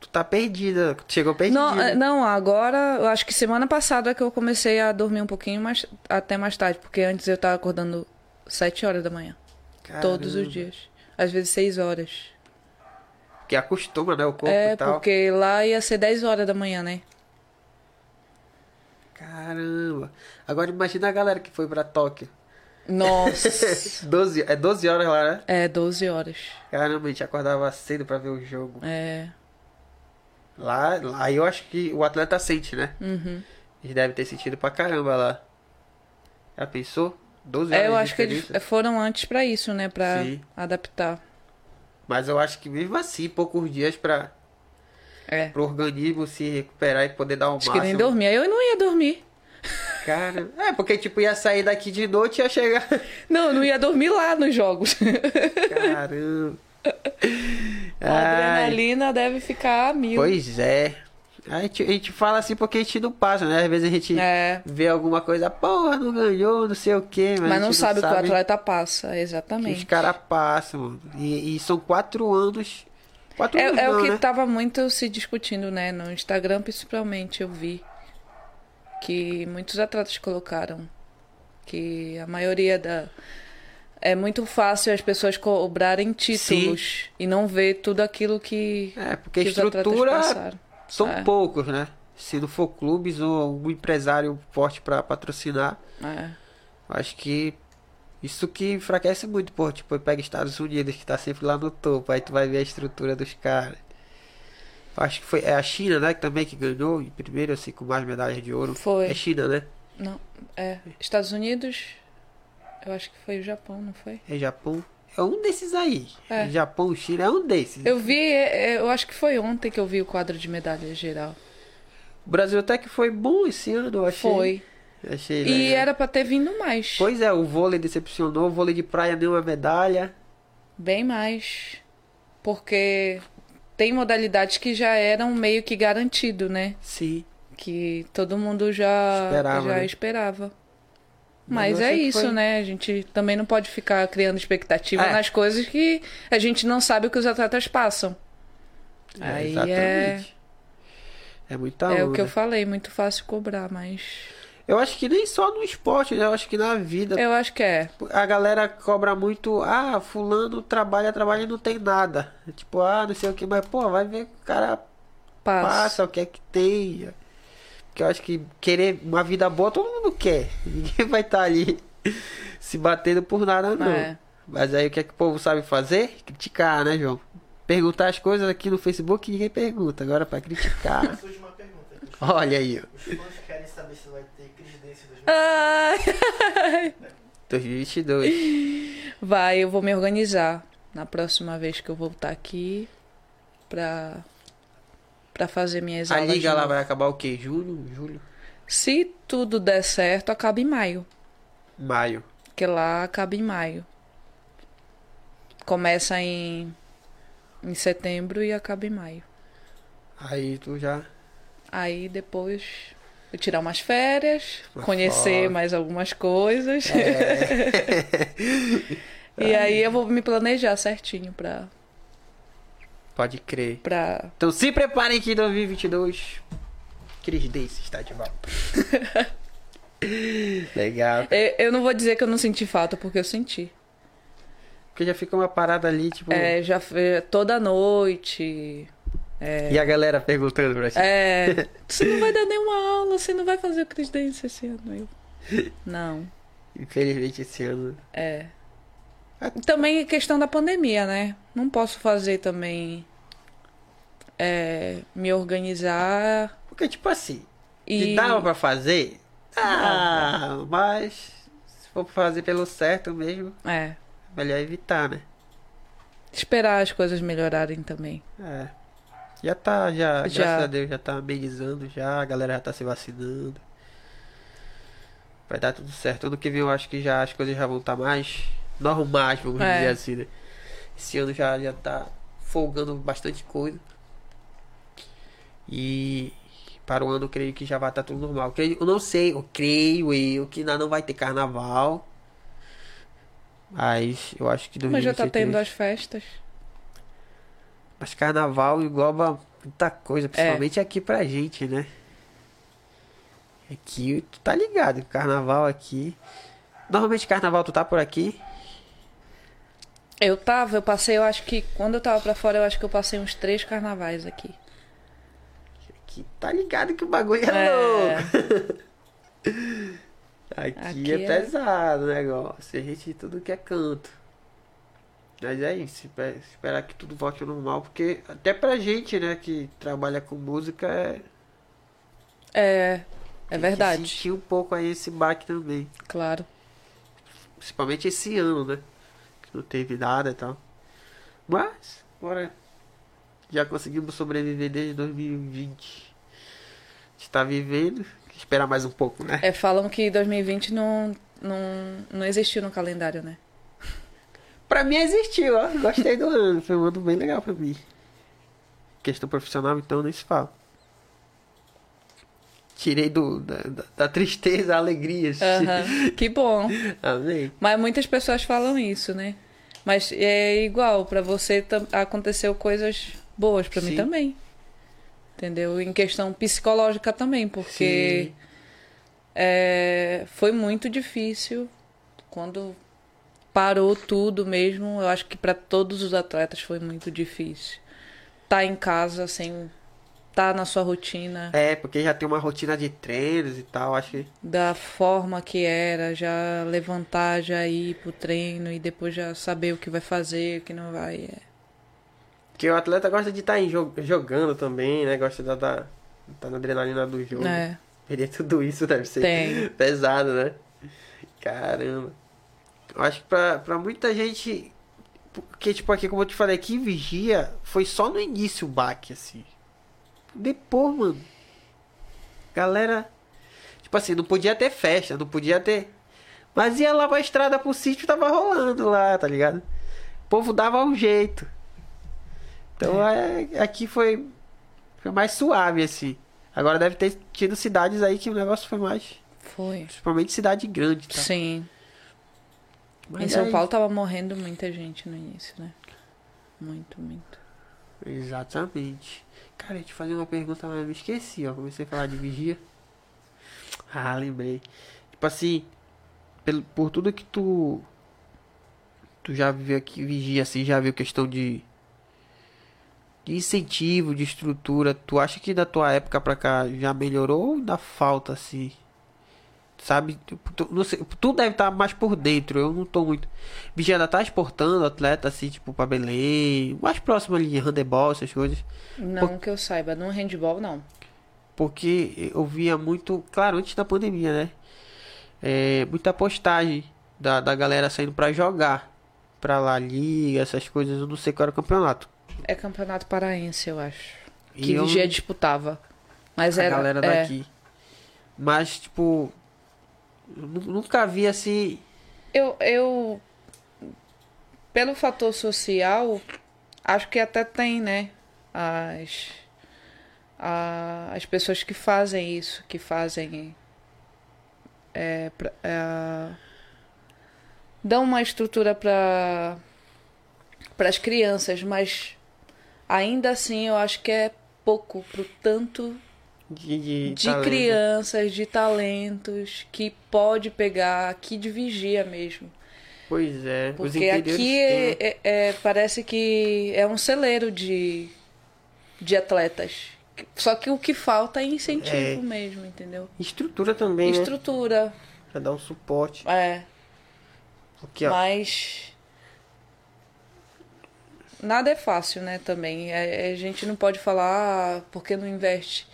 tu tá perdida. Chegou perdida. Não, é, não, agora, eu acho que semana passada que eu comecei a dormir um pouquinho mais, até mais tarde, porque antes eu tava acordando 7 horas da manhã. Todos os Caramba. dias. Às vezes 6 horas. Porque acostuma, né? O corpo É, e tal. porque lá ia ser 10 horas da manhã, né? Caramba. Agora imagina a galera que foi pra Tóquio. Nossa. 12, é 12 horas lá, né? é, 12 horas. Caramba, a gente acordava cedo pra ver o jogo. É. Lá, lá eu acho que o atleta sente, né? Uhum. Eles devem ter sentido pra caramba lá. Já pensou? 12 horas É, eu acho que eles foram antes pra isso, né? Pra Sim. adaptar. Mas eu acho que mesmo assim, poucos dias pra, É. pro organismo se recuperar e poder dar um Acho que máximo. nem dormir. Aí Eu não ia dormir. Cara, é porque tipo ia sair daqui de noite e ia chegar. Não, eu não ia dormir lá nos jogos. Caramba. A Ai, adrenalina deve ficar a mil. pois é. A gente, a gente fala assim porque a gente não passa, né? Às vezes a gente É. vê alguma coisa, porra, não ganhou, não sei o quê, mas, Mas, a gente não sabe o que o sabe atleta passa, que os exatamente. caras passam. mano. E, e são quatro anos. Quatro É, anos é não, o que né? tava muito se discutindo, né? No Instagram, principalmente, eu vi que muitos atletas colocaram que a maioria da. É muito fácil as pessoas cobrarem títulos e não ver tudo aquilo que, É, porque que estrutura. São É. poucos, né? Se não for clubes ou um empresário forte pra patrocinar, É. acho que isso que enfraquece muito, pô. Tipo, pega Estados Unidos, que tá sempre lá no topo, aí tu vai ver a estrutura dos caras. Acho que foi é a China, né, que também que ganhou em primeiro, assim, com mais medalhas de ouro. Foi. É China, né? Não, é. Estados Unidos, eu acho que foi o Japão, não foi? É Japão. É um desses aí. É. Japão, China, é um desses. Eu vi, é, é, eu acho que foi ontem que eu vi o quadro de medalha geral. O Brasil até que foi bom esse ano, eu achei. Foi. Achei E legal. era pra ter vindo mais. Pois é, o vôlei decepcionou, o vôlei de praia deu uma medalha. Bem mais. Porque tem modalidades que já eram meio que garantido, né? Sim. Que todo mundo já Esperava, já né? esperava. Mas é isso, foi- né? A gente também não pode ficar criando expectativa É. nas coisas que a gente não sabe o que os atletas passam. Aí é, É muita é o que eu falei, muito fácil cobrar, mas Eu acho que nem só no esporte, né? Eu acho que na vida. eu acho que é. A galera cobra muito, ah, fulano trabalha, trabalha e não tem nada. Tipo, ah, não sei o que, mas pô, vai ver que o cara Passa. passa, o que é que tem. Porque eu acho que querer uma vida boa todo mundo quer. Ninguém vai estar ali se batendo por nada, não. É. Mas aí o que é que o povo sabe fazer? Criticar, né, João? Perguntar as coisas aqui no Facebook ninguém pergunta. Agora pra criticar. Surge uma pergunta. que Olha aí, ó. os fãs querem saber se vai ter Cris Dance em 2020. Ai. 2022. Vai, eu vou me organizar na próxima vez que eu voltar aqui pra, pra fazer minhas A aulas. liga de lá vai acabar o quê? Julho? Julho? Se tudo der certo, acaba em maio. Maio. Porque lá acaba em maio. Começa em, em setembro e acaba em maio. Aí tu já. Aí depois eu tirar umas férias, Uma conhecer foto. mais algumas coisas. É. e aí eu vou me planejar certinho pra. Pode crer. pra... Então se preparem que em 2022 Cris Dace está de volta. Legal. Eu eu não vou dizer que eu não senti falta, porque eu senti. Porque já fica uma parada ali, tipo. É, já foi toda noite. É, E a galera perguntando pra ti. é, você não vai dar nenhuma aula, você não vai fazer o Chris Dance esse ano. Eu, não. Infelizmente esse ano. É. Também questão da pandemia, né? Não posso fazer também. é, me organizar Porque, tipo assim, e. se dava pra fazer. Ah, mas se for fazer pelo certo mesmo, É. melhor evitar, né? Esperar as coisas melhorarem também. É. Já tá, já, Já. graças a Deus, já tá amenizando já, a galera já tá se vacinando. Vai dar tudo certo. Ano que vem eu acho que já as coisas já vão estar mais normais, vamos É. dizer assim, né? Esse ano já, já tá folgando bastante coisa. E para o ano eu creio que já vai estar tudo normal. Eu, creio, eu não sei, eu creio eu que ainda não vai ter carnaval. Mas eu acho que Mas já tá 2023 tendo as festas. mas carnaval engloba muita É. coisa, principalmente aqui pra gente, né? Aqui, tu tá ligado, carnaval aqui. Normalmente carnaval tu tá por aqui. Eu tava, eu passei, eu acho que quando eu tava pra fora, eu acho que eu passei uns três carnavais aqui. Aqui tá ligado que o bagulho é, É. louco. Aqui, Aqui é, é- pesado o negócio. A gente tudo que é canto. Mas é isso, espe- esperar que tudo volte ao normal, porque até pra gente, né, que trabalha com música, é. É, é tem que verdade, Sentir um pouco aí esse baque também. claro. Principalmente esse ano, né? Não teve nada e tal. Mas, bora. Já conseguimos sobreviver desde 2020. A gente tá vivendo. Esperar mais um pouco, né? É, falam que 2020 não, não, não existiu no calendário, né? Pra mim existiu, ó. Gostei do ano. Foi um ano bem legal pra mim. Questão profissional, então, nem se fala. Tirei do, da, da- da tristeza a alegria. Que bom. Amém. Mas muitas pessoas falam isso, né? Mas é igual, pra você aconteceu coisas boas, pra mim também. Entendeu? Em questão psicológica também, porque é, foi muito difícil quando parou tudo mesmo. Eu acho que pra todos os atletas foi muito difícil. Tá em casa sem tá na sua rotina É, porque já tem uma rotina de treinos e tal. Acho que. da forma que era, já levantar, já ir pro treino e depois já saber o que vai fazer, o que não vai. É. Porque o atleta gosta de estar jogando também, né? Gosta de estar tá na adrenalina do jogo. É, Perder tudo isso deve ser Tem. pesado, né? Caramba. Eu acho que pra, pra muita gente. Porque, tipo, aqui, como eu te falei, aqui em Vigia foi só no início o baque, assim. Depois, mano. Galera. Tipo assim, não podia ter festa, não podia ter. Mas ia lá pra estrada pro sítio, tava rolando lá, tá ligado? O povo dava um jeito. Então é, aqui foi, foi mais suave, assim. Agora deve ter tido cidades aí que o negócio foi mais. foi. Principalmente cidade grande, tá? Sim. Mas em São aí- Paulo tava morrendo muita gente no início, né? Muito, muito. Exatamente. Cara, eu te fazer uma pergunta, mas eu me esqueci, ó. Comecei a falar de vigia. Ah, lembrei. Tipo assim, pelo, por tudo que tu. Tu já viveu aqui, vigia, assim, já viu questão de. De incentivo, de estrutura. Tu acha que da tua época pra cá já melhorou ou ainda falta, assim? Sabe? Tipo, Tu, não sei, tu deve estar mais por dentro, eu não tô muito. Vigia ainda tá exportando atleta, assim, tipo, pra Belém. Mais próximo ali de handebol, essas coisas. Não que eu saiba, no handball não. Porque eu via muito, claro, antes da pandemia, né? É, muita postagem da, da galera saindo pra jogar. Pra lá, liga, essas coisas. Eu não sei qual era o campeonato. É campeonato paraense, eu acho. E Que eu- Vigia disputava. Mas a era. galera é, daqui. Mas, tipo. Nunca vi assim. Eu, eu. Pelo fator social, acho que até tem, né? As. a- as pessoas que fazem isso, que fazem. É, pra- é, dão uma estrutura para para as crianças, mas ainda assim eu acho que é pouco pro tanto De, de, de crianças, de talentos que pode pegar aqui de vigia mesmo. Pois é. Porque aqui têm, é, né? é- é- parece que é um celeiro de, de atletas. Só que o que falta é incentivo É. mesmo, entendeu? Estrutura também, né? Estrutura. Pra dar um suporte. É. Porque, Mas. Nada é fácil, né? Também. É- é- a gente não pode falar ah, porque não investe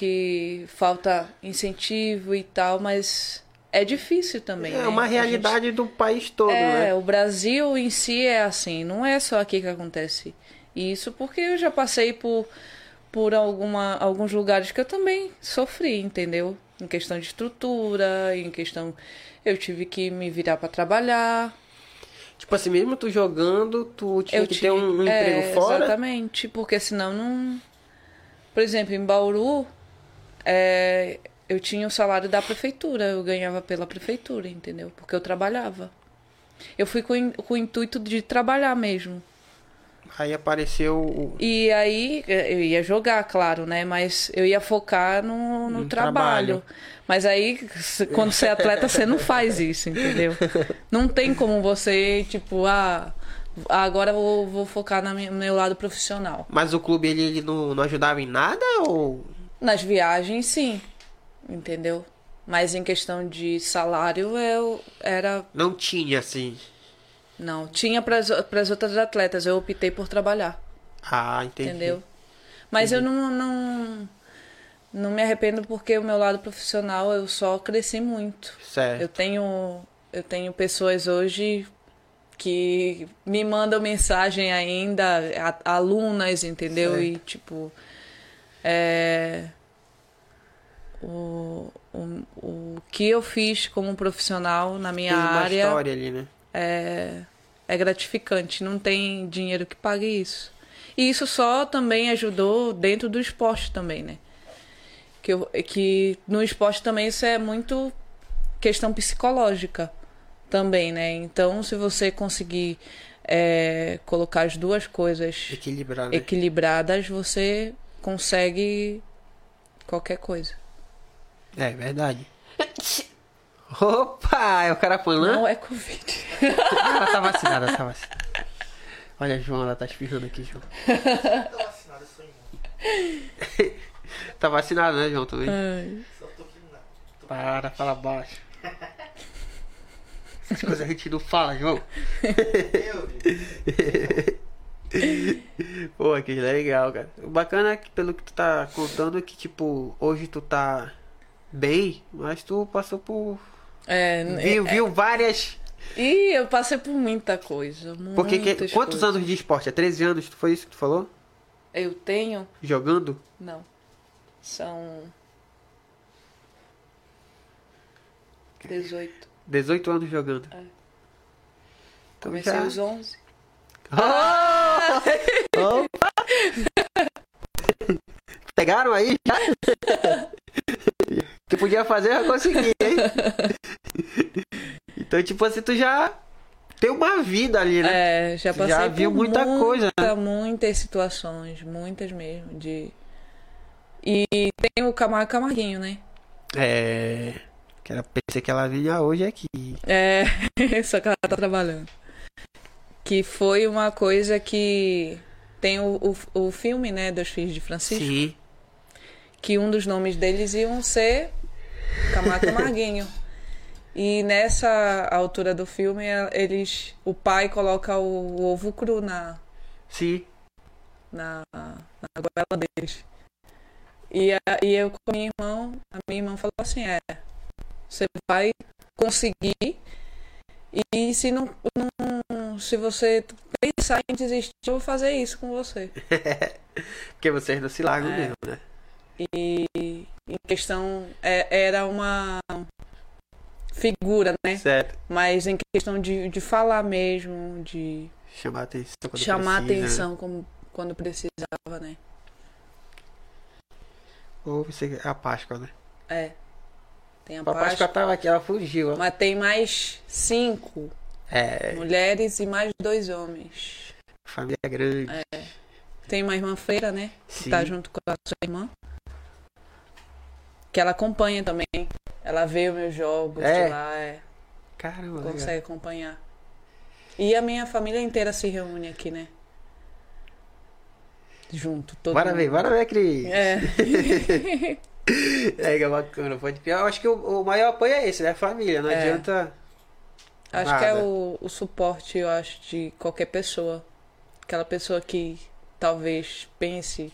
que falta incentivo e tal, mas é difícil também. é né? uma A gente- realidade do país todo, É, né? o Brasil em si é assim, não é só aqui que acontece isso, porque eu já passei por, por alguma, alguns lugares que eu também sofri, entendeu? Em questão de estrutura, em questão. Eu tive que me virar para trabalhar. Tipo assim, mesmo tu jogando, tu tinha eu que tinha, ter um, um é, emprego fora. Exatamente, porque senão não. Por exemplo, em Bauru, é, eu tinha o salário da prefeitura, eu ganhava pela prefeitura, entendeu? Porque eu trabalhava. Eu fui com, com o intuito de trabalhar mesmo. Aí apareceu o. E aí eu ia jogar, claro, né? Mas eu ia focar no, no No trabalho. trabalho. Mas aí, quando você é atleta, você não faz isso, entendeu? Não tem como você, tipo, ah, Agora eu vou, vou focar no meu lado profissional. Mas o clube ele, ele não, não ajudava em nada ou. Nas viagens, sim. Entendeu? Mas em questão de salário, eu era. Não tinha, assim. Não. Tinha para as outras atletas, eu optei por trabalhar. Ah, entendi. Entendeu? Mas eu não, não. Não me arrependo porque o meu lado profissional eu só cresci muito. Certo. Eu tenho, eu tenho pessoas hoje que me mandam mensagem ainda, alunas, entendeu? Certo. E tipo, é, o, o, o que eu fiz como profissional na minha Tem uma área história ali, né? é, é gratificante. Não tem dinheiro que pague isso. E isso só também ajudou dentro do esporte também, né? Que, eu, que no esporte também isso é muito questão psicológica também, né? Então, se você conseguir é, colocar as duas coisas Equilibrar, né? equilibradas, você consegue qualquer coisa. É verdade. Opa! É o Carapanã? Não é Covid. Ela tá vacinada, ela tá vacinada. Olha, João, ela tá espirrando aqui, João. Sou imune. Tá vacinada, né, João, também? Ai. Só tô Para, fala baixo. Essas coisas a gente não fala, João. eu, Pô, que legal, cara. O bacana é que, pelo que tu tá contando, é que, tipo, hoje tu tá bem, mas tu passou por. É, Viu, viu várias. E eu passei por muita coisa. Porque que- quantos coisas. anos de esporte? É 13 anos? Foi isso que tu falou? Eu tenho? Jogando? Não. São. 18. 18 anos jogando. É. Então Comecei já... aos 11. Oh! Opa! Pegaram aí já? Tu podia fazer, eu consegui, hein? Então, tipo assim, tu já tem uma vida ali, né? É, já passei já viu por muita coisa, né? Muitas situações, muitas mesmo. De... E tem o Camargo Camarguinho, né? É. Que era pensei que ela vinha hoje aqui. É, só que ela tá trabalhando. Que foi uma coisa que. Tem o, o, o filme, né, dos filhos de Francisco. Sim. que um dos nomes deles iam ser Camargo Camarguinho. E nessa altura do filme, eles, o pai coloca o, o ovo cru na, Sim. na, na goela deles. E, a- e eu com a minha irmã, a minha irmã falou assim, é, você vai conseguir e se não, não se você pensar em desistir, eu vou fazer isso com você. Porque vocês não se largam É. mesmo, né? E em questão é, era uma figura, né? Certo. Mas em questão de, de falar mesmo, de Chamar atenção. quando chamar precisa, né? atenção como, quando precisava, né? Ou você é a Páscoa, né? É. Tem a A Páscoa Páscoa, tava aqui, ela fugiu, ó. mas tem mais cinco É, mulheres e mais dois homens. família grande. Tem uma irmã freira, né? Que Sim. tá junto com a sua irmã. Que ela acompanha também. Ela vê os meus jogos É? de lá, é. Caramba, legal. consegue acompanhar. E a minha família inteira se reúne aqui, né? Junto, todo Bora ver, mundo. bora ver, Cris. É. É, que é bacana, pode criar. Eu acho que o, o maior apoio é esse, né? Família. Não É. adianta. Acho que é Nada. o, o suporte, eu acho, de qualquer pessoa. Aquela pessoa que talvez pense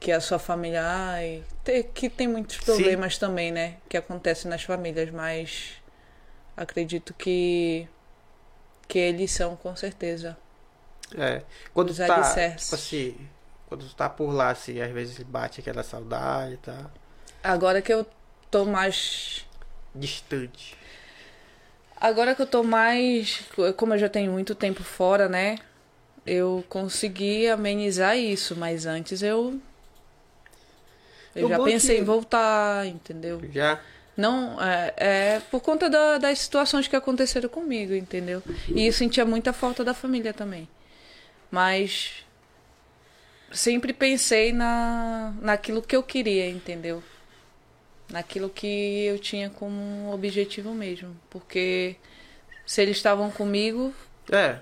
que a sua família. Ai, te- que tem muitos problemas também, né? Que acontecem nas famílias, mas acredito que. que eles são, com certeza. É. Quando Os tá. alicerces. Tipo assim. Quando tu tá por lá, assim, às vezes bate aquela saudade e tal. Agora que eu tô mais Distante. Agora que eu tô mais. Como eu já tenho muito tempo fora, né? Eu consegui amenizar isso, mas antes eu. Eu O já bom pensei que- em voltar, entendeu? Já. Não, é, é por conta da- das situações que aconteceram comigo, entendeu? E eu sentia muita falta da família também. Mas. Sempre pensei na, naquilo que eu queria, entendeu? Naquilo que eu tinha como objetivo mesmo. Porque se eles estavam comigo, É.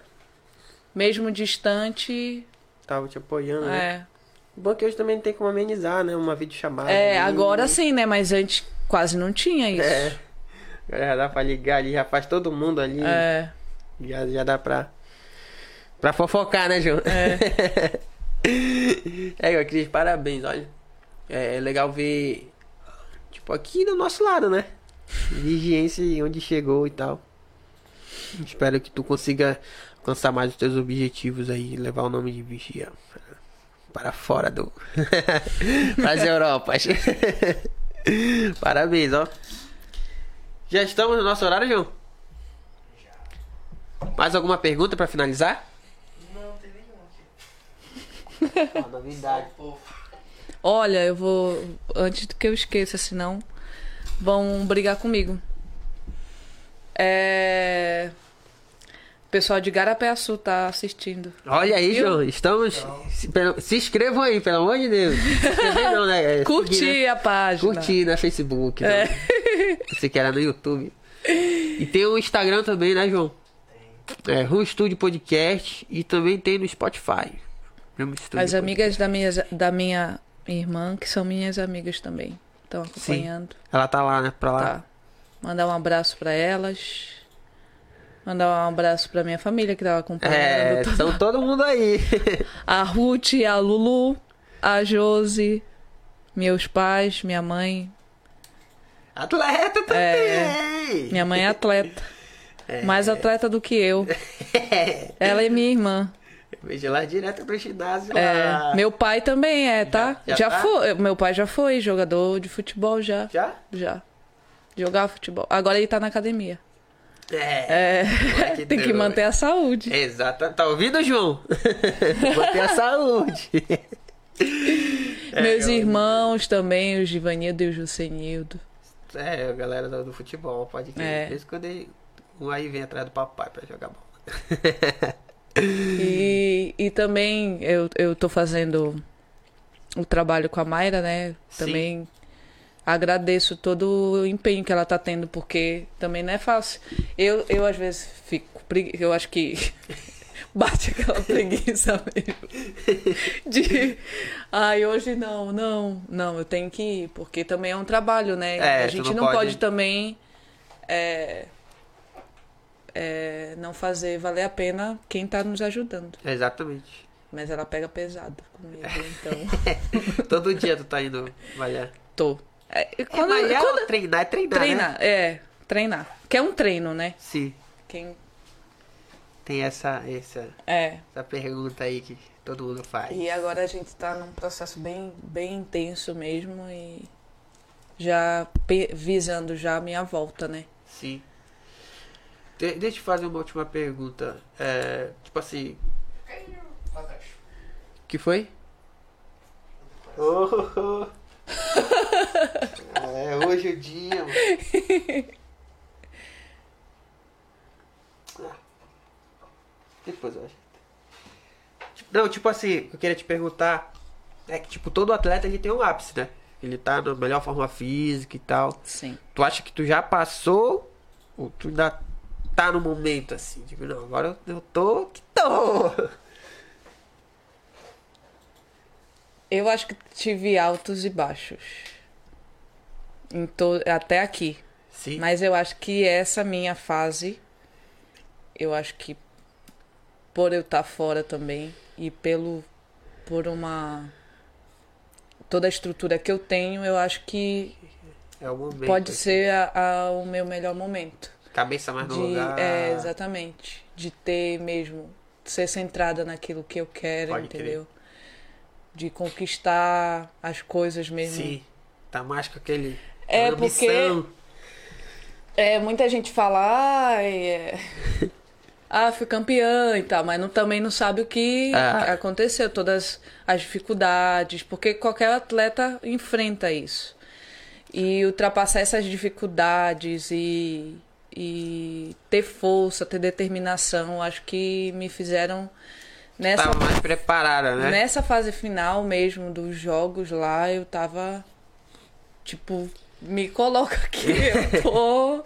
mesmo distante, Tava te apoiando, né? é. Bom que hoje também tem como amenizar, né? Uma videochamada. É, agora sim, né? Mas antes quase não tinha isso. É. Agora já dá pra ligar ali, já faz todo mundo ali. É. Já, já dá pra. Pra fofocar, né, João? É. É, eu Cris, parabéns, olha. É, é legal ver. Tipo, aqui do nosso lado, né? Vigência onde chegou e tal. Espero que tu consiga alcançar mais os teus objetivos aí, levar o nome de Vigia para fora do. Para as Europas. Parabéns, ó. Já estamos no nosso horário, João? Mais alguma pergunta para finalizar? Não, tem nenhum aqui. novidade. Olha, eu vou. Antes do que eu esqueça, senão vão brigar comigo. É. O pessoal de Garapé-Açu tá assistindo. Olha aí? João. Estamos. Se, inscrevam aí, pelo amor de Deus. Se não, né? É, Curtir seguir, a página. Curtir na Facebook. É. Né? Você que era no YouTube. E tem o Instagram também, né, João? É, Ru Studio Podcast. E também tem no Spotify. As Podcast. amigas da minha, da minha irmã, que são minhas amigas também, estão acompanhando. Ela tá lá, né? Pra lá. Tá. Mandar um abraço pra elas. Mandar um abraço pra minha família que tava acompanhando. É, estão todo mundo aí. A Ruth, a Lulu, a Josi, meus pais, minha mãe. Atleta também! Minha mãe é atleta. Mais atleta do que eu. Ela é minha irmã. Veja lá direto pro ginásio É, lá. meu pai também é, tá? Já- Já, já tá? foi. Meu pai já foi jogador de futebol, já. Já? Já. Jogava futebol. Agora ele tá na academia. É. É. Tem que manter a saúde. Exato. Tá ouvindo, João? Manter a saúde. É, Meus eu- irmãos também, o Givanildo e o Jusenildo. É, a galera do, do futebol, pode crer. É. Desde quando ele- um aí vem atrás do papai pra jogar bola. E, e também eu, eu tô fazendo o trabalho com a Mayra, né? Sim. Também agradeço todo o empenho que ela tá tendo, porque também não é fácil. Eu, eu às vezes fico. Eu acho que bate aquela preguiça mesmo. De. Ai, hoje não, não, não, eu tenho que ir, porque também é um trabalho, né? É, a gente não não, pode- pode... também. é, é, não fazer valer a pena quem tá nos ajudando. Exatamente. Mas ela pega pesado comigo, então. Todo dia tu tá indo malhar. Tô. É, É, quando, malhar quando- treinar? É treinar, né? treinar, é, treinar. Que é um treino, né? Sim. Quem. Tem essa, essa, É. essa pergunta aí que todo mundo faz. E agora a gente tá num processo bem, bem intenso mesmo e já visando já a minha volta, né? Sim. De- deixa eu te fazer uma última pergunta. É, tipo assim. que foi? Oh, é hoje o dia, mano. Ah. Depois eu acho. Não, tipo assim, o que eu queria te perguntar é que, tipo, todo atleta ele tem um ápice, né? Ele tá na melhor forma física e tal. Sim. Tu acha que tu já passou ou tu ainda tá no momento assim? Tipo, não, agora eu tô que tô. Eu acho que tive altos e baixos. Em to... Até aqui. Sim. Mas eu acho que essa minha fase, eu acho que por eu estar fora também e pelo por uma toda a estrutura que eu tenho, eu acho que É momento. pode assim. ser a- a- o meu melhor momento. Cabeça mais no De, lugar. é, exatamente. De ter mesmo, ser centrada naquilo que eu quero, Pode crer. entendeu? De conquistar as coisas mesmo. Sim. Tá mais com aquele. É, aquela porque- ambição. É, muita gente fala, ah, é... ah, fui campeã e tal, mas não, também não sabe o que Ah. aconteceu, todas as dificuldades, porque qualquer atleta enfrenta isso. E ultrapassar essas dificuldades e, e ter força, ter determinação, acho que me fizeram nessa, Tava mais preparada, né? nessa fase final mesmo dos jogos lá, eu tava tipo, me coloca aqui, eu tô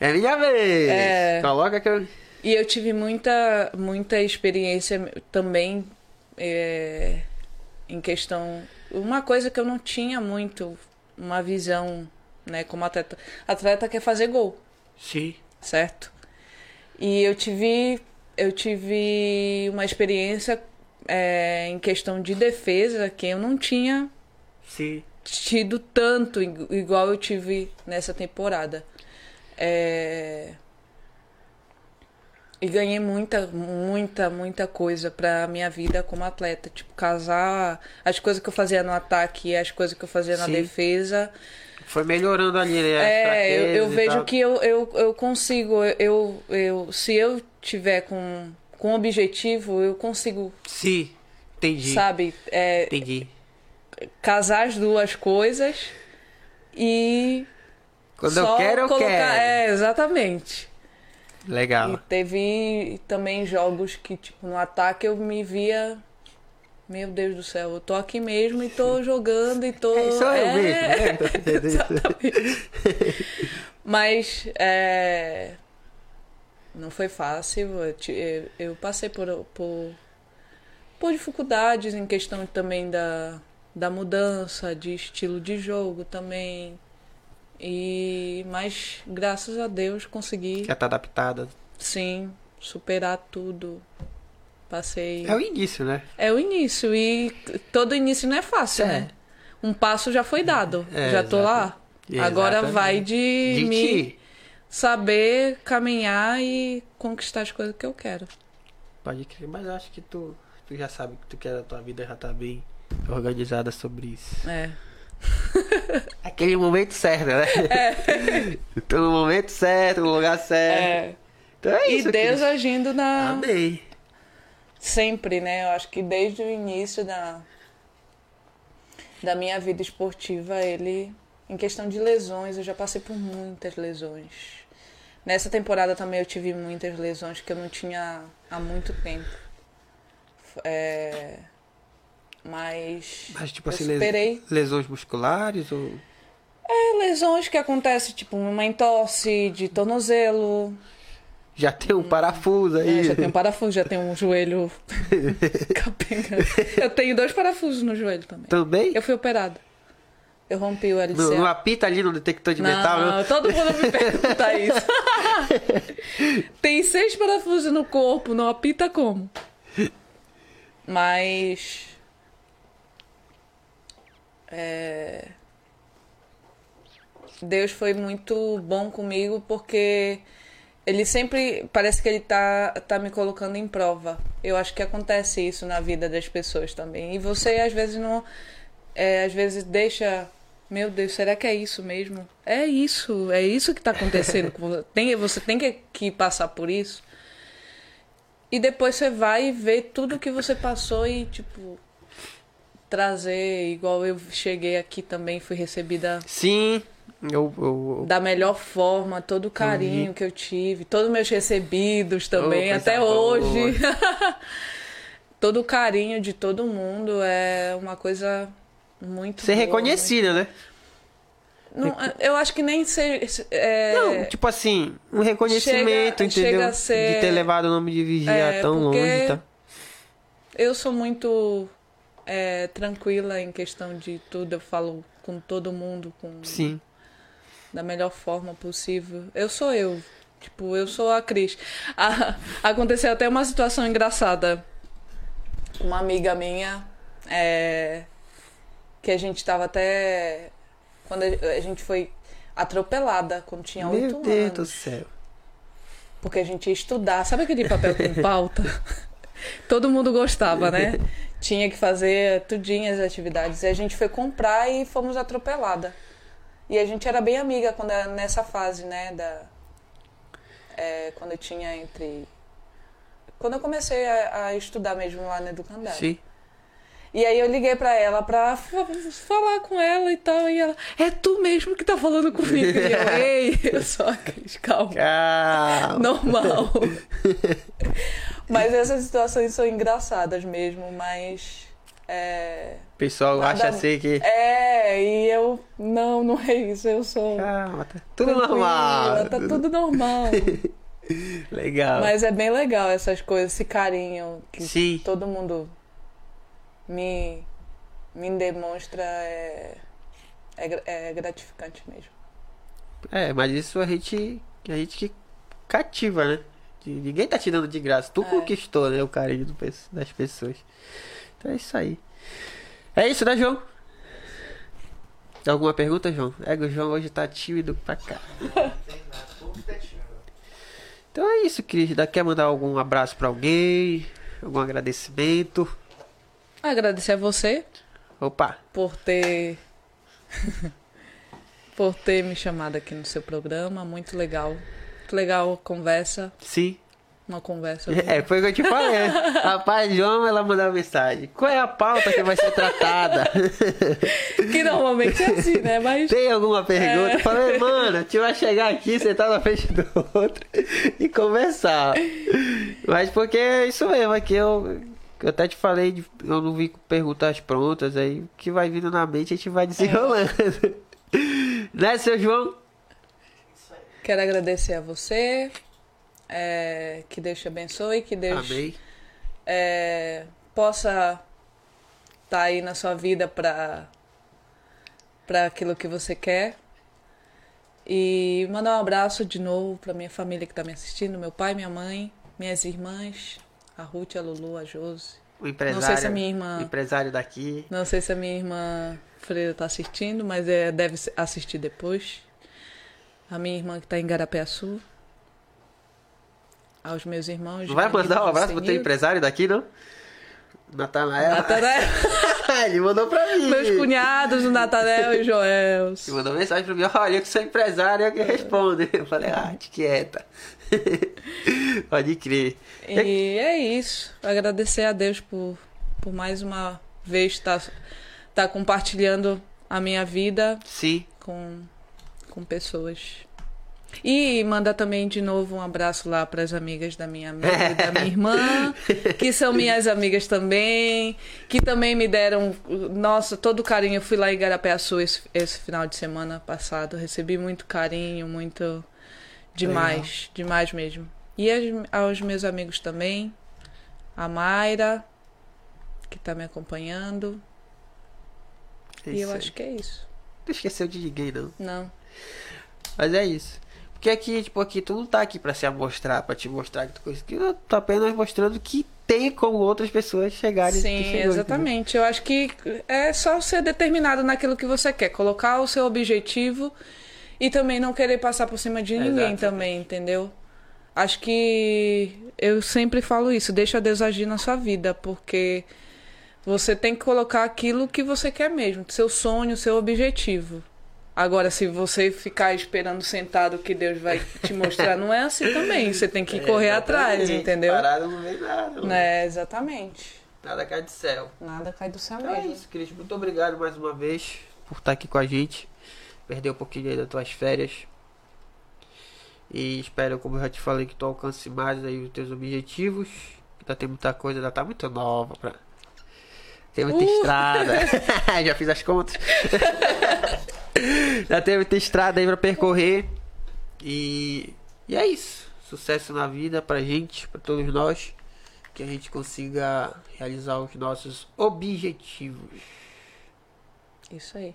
É minha vez! É. Coloca que eu. E eu tive muita, muita experiência também é, em questão. Uma coisa que eu não tinha muito, uma visão, né, como atleta. Atleta quer fazer gol, Sim. certo? E eu tive, eu tive uma experiência é, em questão de defesa que eu não tinha Sim. tido tanto igu- igual eu tive nessa temporada. É... E ganhei muita, muita, muita coisa pra minha vida como atleta. Tipo, casar, as coisas que eu fazia no ataque e as coisas que eu fazia na Sim. defesa. Foi melhorando ali, né? É, eu, eu e vejo que eu, eu, eu consigo, eu, eu, se eu tiver com, com objetivo, eu consigo, Sim. Entendi. sabe, é, Entendi. casar as duas coisas e Quando eu quero, eu colocar- quero. É, exatamente. E Legal. teve também jogos que, tipo, no ataque eu me via. Meu Deus do céu, eu tô aqui mesmo e tô jogando e tô. É, sou eu É, mesmo. Exatamente. Mas é, não foi fácil. Eu- eu passei por, por, por dificuldades em questão também da, da mudança de estilo de jogo também. E mas graças a Deus consegui Já tá adaptada. sim superar tudo. Passei. É o início, né? É o início e todo início não é fácil, É. né? Um passo já foi dado. É, já tô lá. exatamente. Agora Exatamente. vai de, De me ti. saber caminhar e conquistar as coisas que eu quero. Pode crer, mas eu acho que tu, tu já sabe que tu quer da tua vida, já tá bem organizada sobre isso. É. Aquele momento certo, né? Tô no momento certo, no lugar certo. É. Então é E isso. Deus Cris. agindo na Amém. Sempre, né? Eu acho que desde o início da da minha vida esportiva, ele em questão de lesões, eu já passei por muitas lesões. Nessa temporada também eu tive muitas lesões que eu não tinha há muito tempo. É, Mas, Mas tipo assim, superei. lesões musculares ou. É, lesões que acontecem, tipo uma entorse de tornozelo, Já tem um parafuso aí. É, já tem um parafuso, já tem um joelho capenga. Eu tenho dois parafusos no joelho também. Também? Eu fui operada. Eu rompi o LCA. No, no apita ali no detector de metal. Não, eu- todo mundo me pergunta isso. tem seis parafusos no corpo, não apita como? Mas. É... Deus foi muito bom comigo porque ele sempre parece que ele tá, tá me colocando em prova. Eu acho que acontece isso na vida das pessoas também. E você às vezes não. é, às vezes deixa. Meu Deus, será que é isso mesmo? É isso, é isso que tá acontecendo. Tem, você tem que, que passar por isso. E depois você vai vê tudo que você passou e, tipo, trazer, igual eu cheguei aqui também, fui recebida Sim. Eu, eu- da melhor forma, todo o carinho que eu tive, todos meus recebidos também, coisa até hoje. todo o carinho de todo mundo é uma coisa muito ser boa, reconhecida, né? Não, eu acho que nem ser. É, Não, tipo assim, um reconhecimento, chega- entendeu? chega ser- De ter levado o nome de Vigia É, tão longe, tá? Eu sou muito é, tranquila em questão de tudo, eu falo com todo mundo com Sim. Da melhor forma possível. Eu sou eu. Tipo, eu sou a Cris. Ah, aconteceu até uma situação engraçada. Uma amiga minha, é, que a gente tava até. Quando a a gente foi atropelada, quando tinha oito Meu Deus do anos. céu. Porque a gente ia estudar. Sabe aquele papel com pauta? Todo mundo gostava, né? Tinha que fazer tudinho as atividades. E a gente foi comprar e fomos atropelada. E a gente era bem amiga quando era nessa fase, né? Da, é, quando eu tinha entre. Quando eu comecei a, a estudar mesmo lá na Educandário. Sim. E aí eu liguei pra ela pra fa- falar com ela e tal. E ela, é tu mesmo que tá falando comigo. E eu, ei, eu sou a Cris, calma. Calma. Normal. mas essas situações são engraçadas mesmo, mas. É, O pessoal Nada- acha assim que. é, e eu. Não, não é isso. Eu sou. Calma, tá tudo normal. Tá tudo normal. Legal. Mas é bem legal essas coisas, esse carinho que Sim. todo mundo me, me demonstra é, é, é gratificante mesmo. É, mas isso a gente. A gente que cativa, né? Ninguém tá te dando de graça. Tu É. conquistou, né? O carinho do das pessoas. Então é isso aí. É isso, né, João? Alguma pergunta, João? É que o João hoje tá tímido pra cá. Não tem nada, tudo quietinho. Então é isso, Cris. Quer mandar algum abraço pra alguém? Algum agradecimento? Agradecer a você Opa! por ter por ter me chamado aqui no seu programa, muito legal. Muito legal a conversa, Sim. Uma conversa. É, foi o que eu te falei. Rapaz, João, ela mandou uma mensagem. Qual é a pauta que vai ser tratada? Que normalmente é assim, né? Mas Tem alguma pergunta? É. Eu falei, mano, a gente vai chegar aqui, sentar na frente do outro e conversar. Mas porque é isso mesmo, aqui eu, eu até te falei, de- eu não vim com perguntas prontas, aí o que vai vindo na mente a gente vai desenrolando. né, seu João? quero agradecer a você. É, que Deus te abençoe, que Deus é, possa estar aí na sua vida para para aquilo que você quer. E mandar um abraço de novo para minha família que está me assistindo, meu pai, minha mãe, minhas irmãs, a Ruth, a Lulu, a Josi. O empresário, Não sei se a minha irmã- o empresário daqui. Não sei se a minha irmã Freira está assistindo, mas é, deve assistir depois. A minha irmã que está em Garapeaçu. Aos meus irmãos. Vai mandar um abraço pro teu empresário daqui, não? Natanael. Natanael. Ele mandou pra mim. Meus cunhados, o Natanel e o Joel. Ele mandou mensagem pra mim, olha, eu que sou empresário, eu que respondo. Eu falei, ah, te quieta. Pode crer. E é isso. Agradecer a Deus por, por mais uma vez estar tá compartilhando a minha vida Sim. com, com pessoas. E manda também de novo um abraço lá para as amigas da minha amiga e da minha irmã, que são minhas amigas também, que também me deram, nossa, todo o carinho. Eu fui lá em Garapeaçu esse, esse final de semana passado, recebi muito carinho, muito demais, demais mesmo. E aos meus amigos também, a Mayra, que tá me acompanhando. É e eu isso aí. acho que é isso. Não esqueceu de ninguém, não. Não. Mas é isso. Porque aqui, tipo, aqui tu não tá aqui pra se amostrar, pra te mostrar que tu. Que eu tô apenas mostrando que tem como outras pessoas chegarem. Sim, chegou, entendeu? exatamente. Eu acho que é só ser determinado naquilo que você quer, colocar o seu objetivo e também não querer passar por cima de ninguém Exatamente. também, entendeu? Acho que eu sempre falo isso, deixa Deus agir na sua vida, porque você tem que colocar aquilo que você quer mesmo, seu sonho, seu objetivo. Agora, se você ficar esperando sentado que Deus vai te mostrar, não é assim também. Você tem que correr atrás, Exatamente. entendeu? Parado não vem nada. É, exatamente. Nada cai do céu. Nada cai do céu Então é mesmo. isso, Cris. Muito obrigado mais uma vez por estar aqui com a gente. Perder um pouquinho aí das tuas férias. E espero, como eu já te falei, que tu alcance mais aí os teus objetivos. Ainda tem muita coisa, ainda tá muito nova pra. Tem muita Uh! estrada. já fiz as contas. já tem muita estrada aí pra percorrer. E, e é isso. Sucesso na vida pra gente, pra todos nós. Que a gente consiga realizar os nossos objetivos. Isso aí.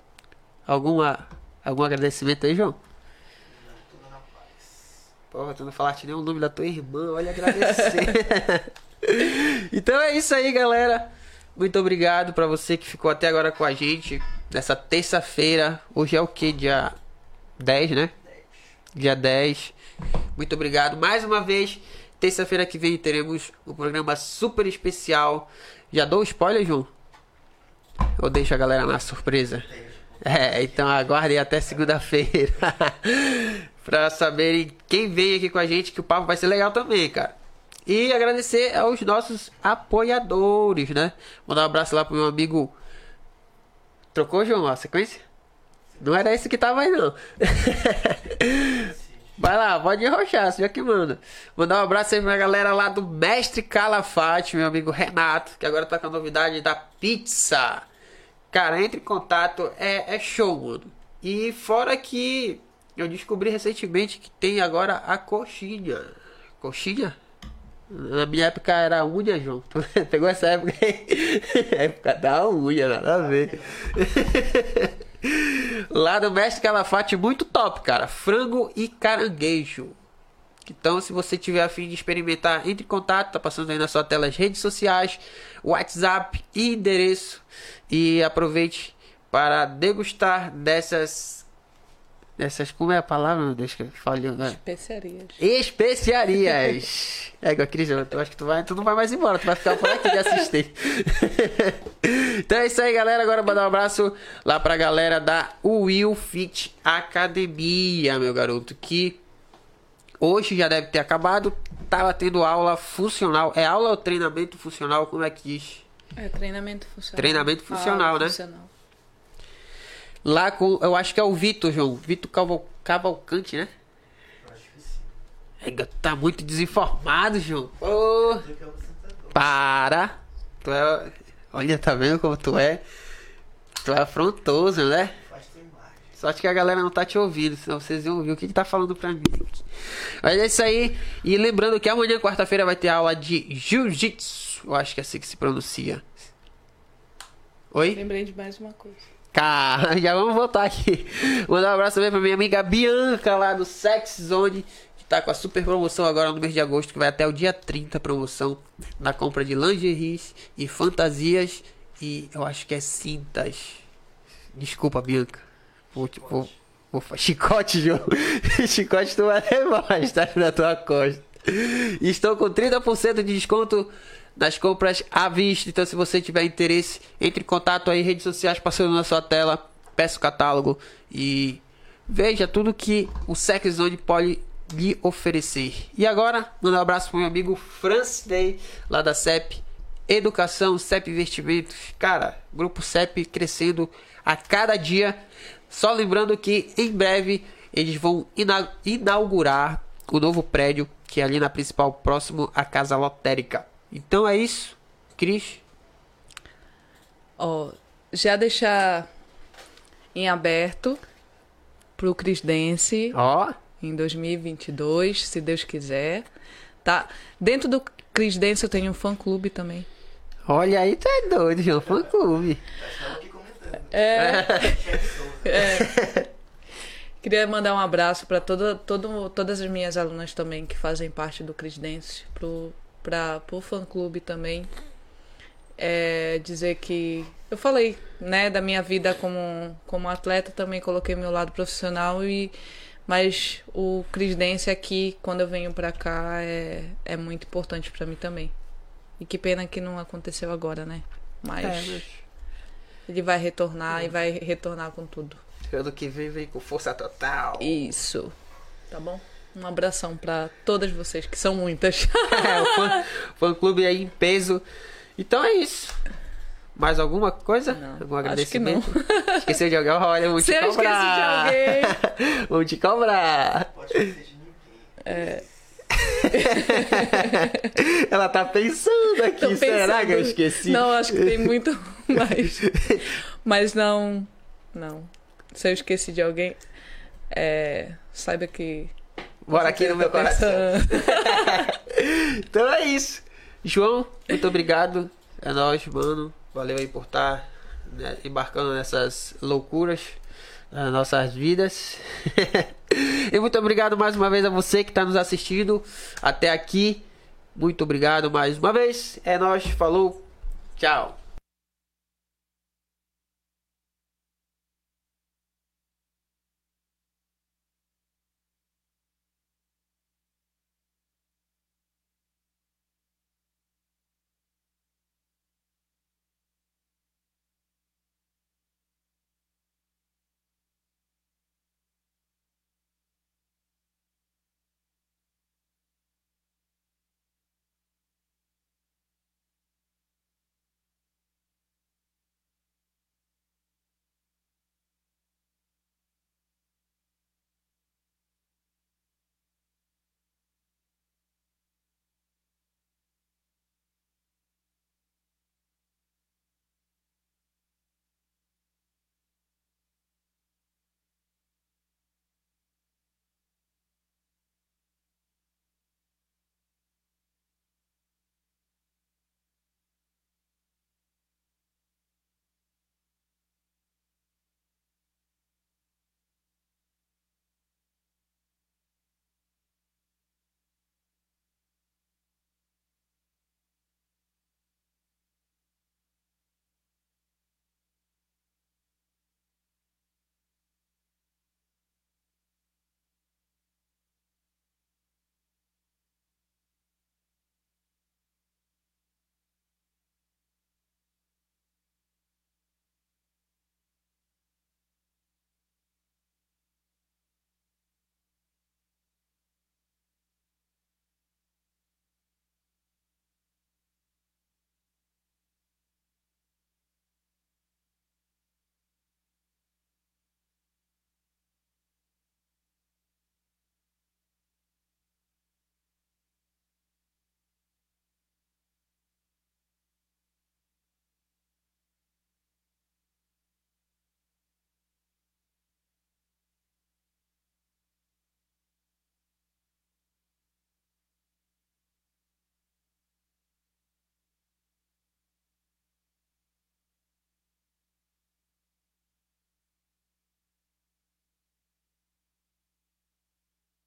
Alguma, algum agradecimento aí, João? Porra, tu não falaste nem o nome da tua irmã, olha agradecer. então é isso aí, galera. Muito obrigado pra você que ficou até agora com a gente nessa terça-feira. Hoje é o que? Dia 10, né? Dia 10. Muito obrigado mais uma vez. Terça-feira que vem teremos um programa super especial. Já dou spoiler, João? Ou deixa a galera na surpresa? É, então aguardem até segunda-feira. pra saberem quem vem aqui com a gente, que o papo vai ser legal também, cara. E agradecer aos nossos apoiadores, né? Mandar um abraço lá pro meu amigo. Trocou, João, a sequência? Não era esse que tava aí, não. Vai lá, pode arrochar, já que manda. Mandar um abraço aí pra galera lá do Mestre Calafate, meu amigo Renato, que agora tá com a novidade da pizza. Cara, entre em contato, é, é show, mano. E fora que eu descobri recentemente que tem agora a coxinha. Coxinha? Na minha época era unha, João. Pegou essa época aí? época da unha, nada a ver. Lá do Mestre Calafate, muito top, cara. Frango e caranguejo. Então, se você tiver a fim de experimentar, entre em contato. Tá passando aí na sua tela as redes sociais, WhatsApp e endereço. E aproveite para degustar dessas. Dessas. Como é a palavra, meu Deus, que falhou, né? Especiarias. Especiarias. É, Cris, eu acho que tu, vai, tu não vai mais embora, tu vai ficar por aqui de assistir. então é isso aí, galera. Agora mandar um abraço lá pra galera da Will Fit Academia, meu garoto, que hoje já deve ter acabado. Tava tendo aula funcional. É aula ou treinamento funcional? Como é que diz? É treinamento funcional. Treinamento funcional, né? funcional. Lá com. Eu acho que é o Vitor, João. Vitor Caval- Cavalcante, né? Eu acho que sim. É, tá muito desinformado, João. Ô. Do que o sentador. Para! Tu é. Olha, tá vendo como tu é? Tu é afrontoso, né? Sorte que a galera não tá te ouvindo, senão vocês iam ouvir o que ele tá falando pra mim. Mas é isso aí. E lembrando que amanhã, quarta-feira, vai ter aula de Jiu-Jitsu. Eu acho que é assim que se pronuncia. Oi? Lembrei de mais uma coisa. Cara, já vamos voltar aqui. Mandar um abraço também pra minha amiga Bianca lá do Sex Zone, que tá com a super promoção agora no mês de agosto, que vai até o dia 30 a promoção na compra de lingeries e fantasias e eu acho que é cintas. Desculpa, Bianca. Vou, vou, vou, chicote, João. chicote tu vai levar, está na tua costa. Estou com 30% de desconto nas compras à vista. Então, se você tiver interesse, entre em contato aí, redes sociais passando na sua tela. Peça o catálogo e veja tudo que o Sex Zone pode lhe oferecer. E agora, mandar um abraço pro meu amigo Francis Day, lá da CEP Educação, CEP Investimentos. Cara, grupo CEP crescendo a cada dia. Só lembrando que em breve eles vão ina- inaugurar o novo prédio que é ali na principal, próximo à Casa Lotérica. Então é isso, Cris. Ó, já deixar em aberto pro Cris Dance Ó, em 2022, se Deus quiser. Tá? Dentro do Cris Dance eu tenho um fã clube também. olha aí, tu é doido, João. Fã clube. Estava aqui comentando. É. Chefe Souza. Queria mandar um abraço para toda, todo, todas as minhas alunas também que fazem parte do Cris Dance, pro, pra, pro fã clube também. É, dizer que eu falei, né, da minha vida como, como atleta, também coloquei meu lado profissional e mas o Cris Dance aqui, quando eu venho pra cá, é, é muito importante pra mim também. E que pena que não aconteceu agora, né? Mas, É, mas ele vai retornar e vai retornar com tudo. ano que vem vem com força total. Isso. Tá bom? Um abração pra todas vocês, que são muitas. É, o fã, fã clube aí em peso. Então é isso. Mais alguma coisa? Não, Algum acho que não. agradecimento? Esqueceu de alguém? Olha, vamos Se te eu esqueci de cobrar. alguém. vamos te cobrar. Pode esquecer de ninguém. Ela tá pensando aqui. Tô Será que eu pensando- esqueci? Não, acho que tem muito mais. Mas não. Não. Se eu esqueci de alguém, é, saiba que. Bora aqui no meu coração. Então é isso. João, muito obrigado. É nóis, mano. Valeu aí por estar né, embarcando nessas loucuras nas nossas vidas. e muito obrigado mais uma vez a você que está nos assistindo até aqui. Muito obrigado mais uma vez. É nóis, falou, tchau.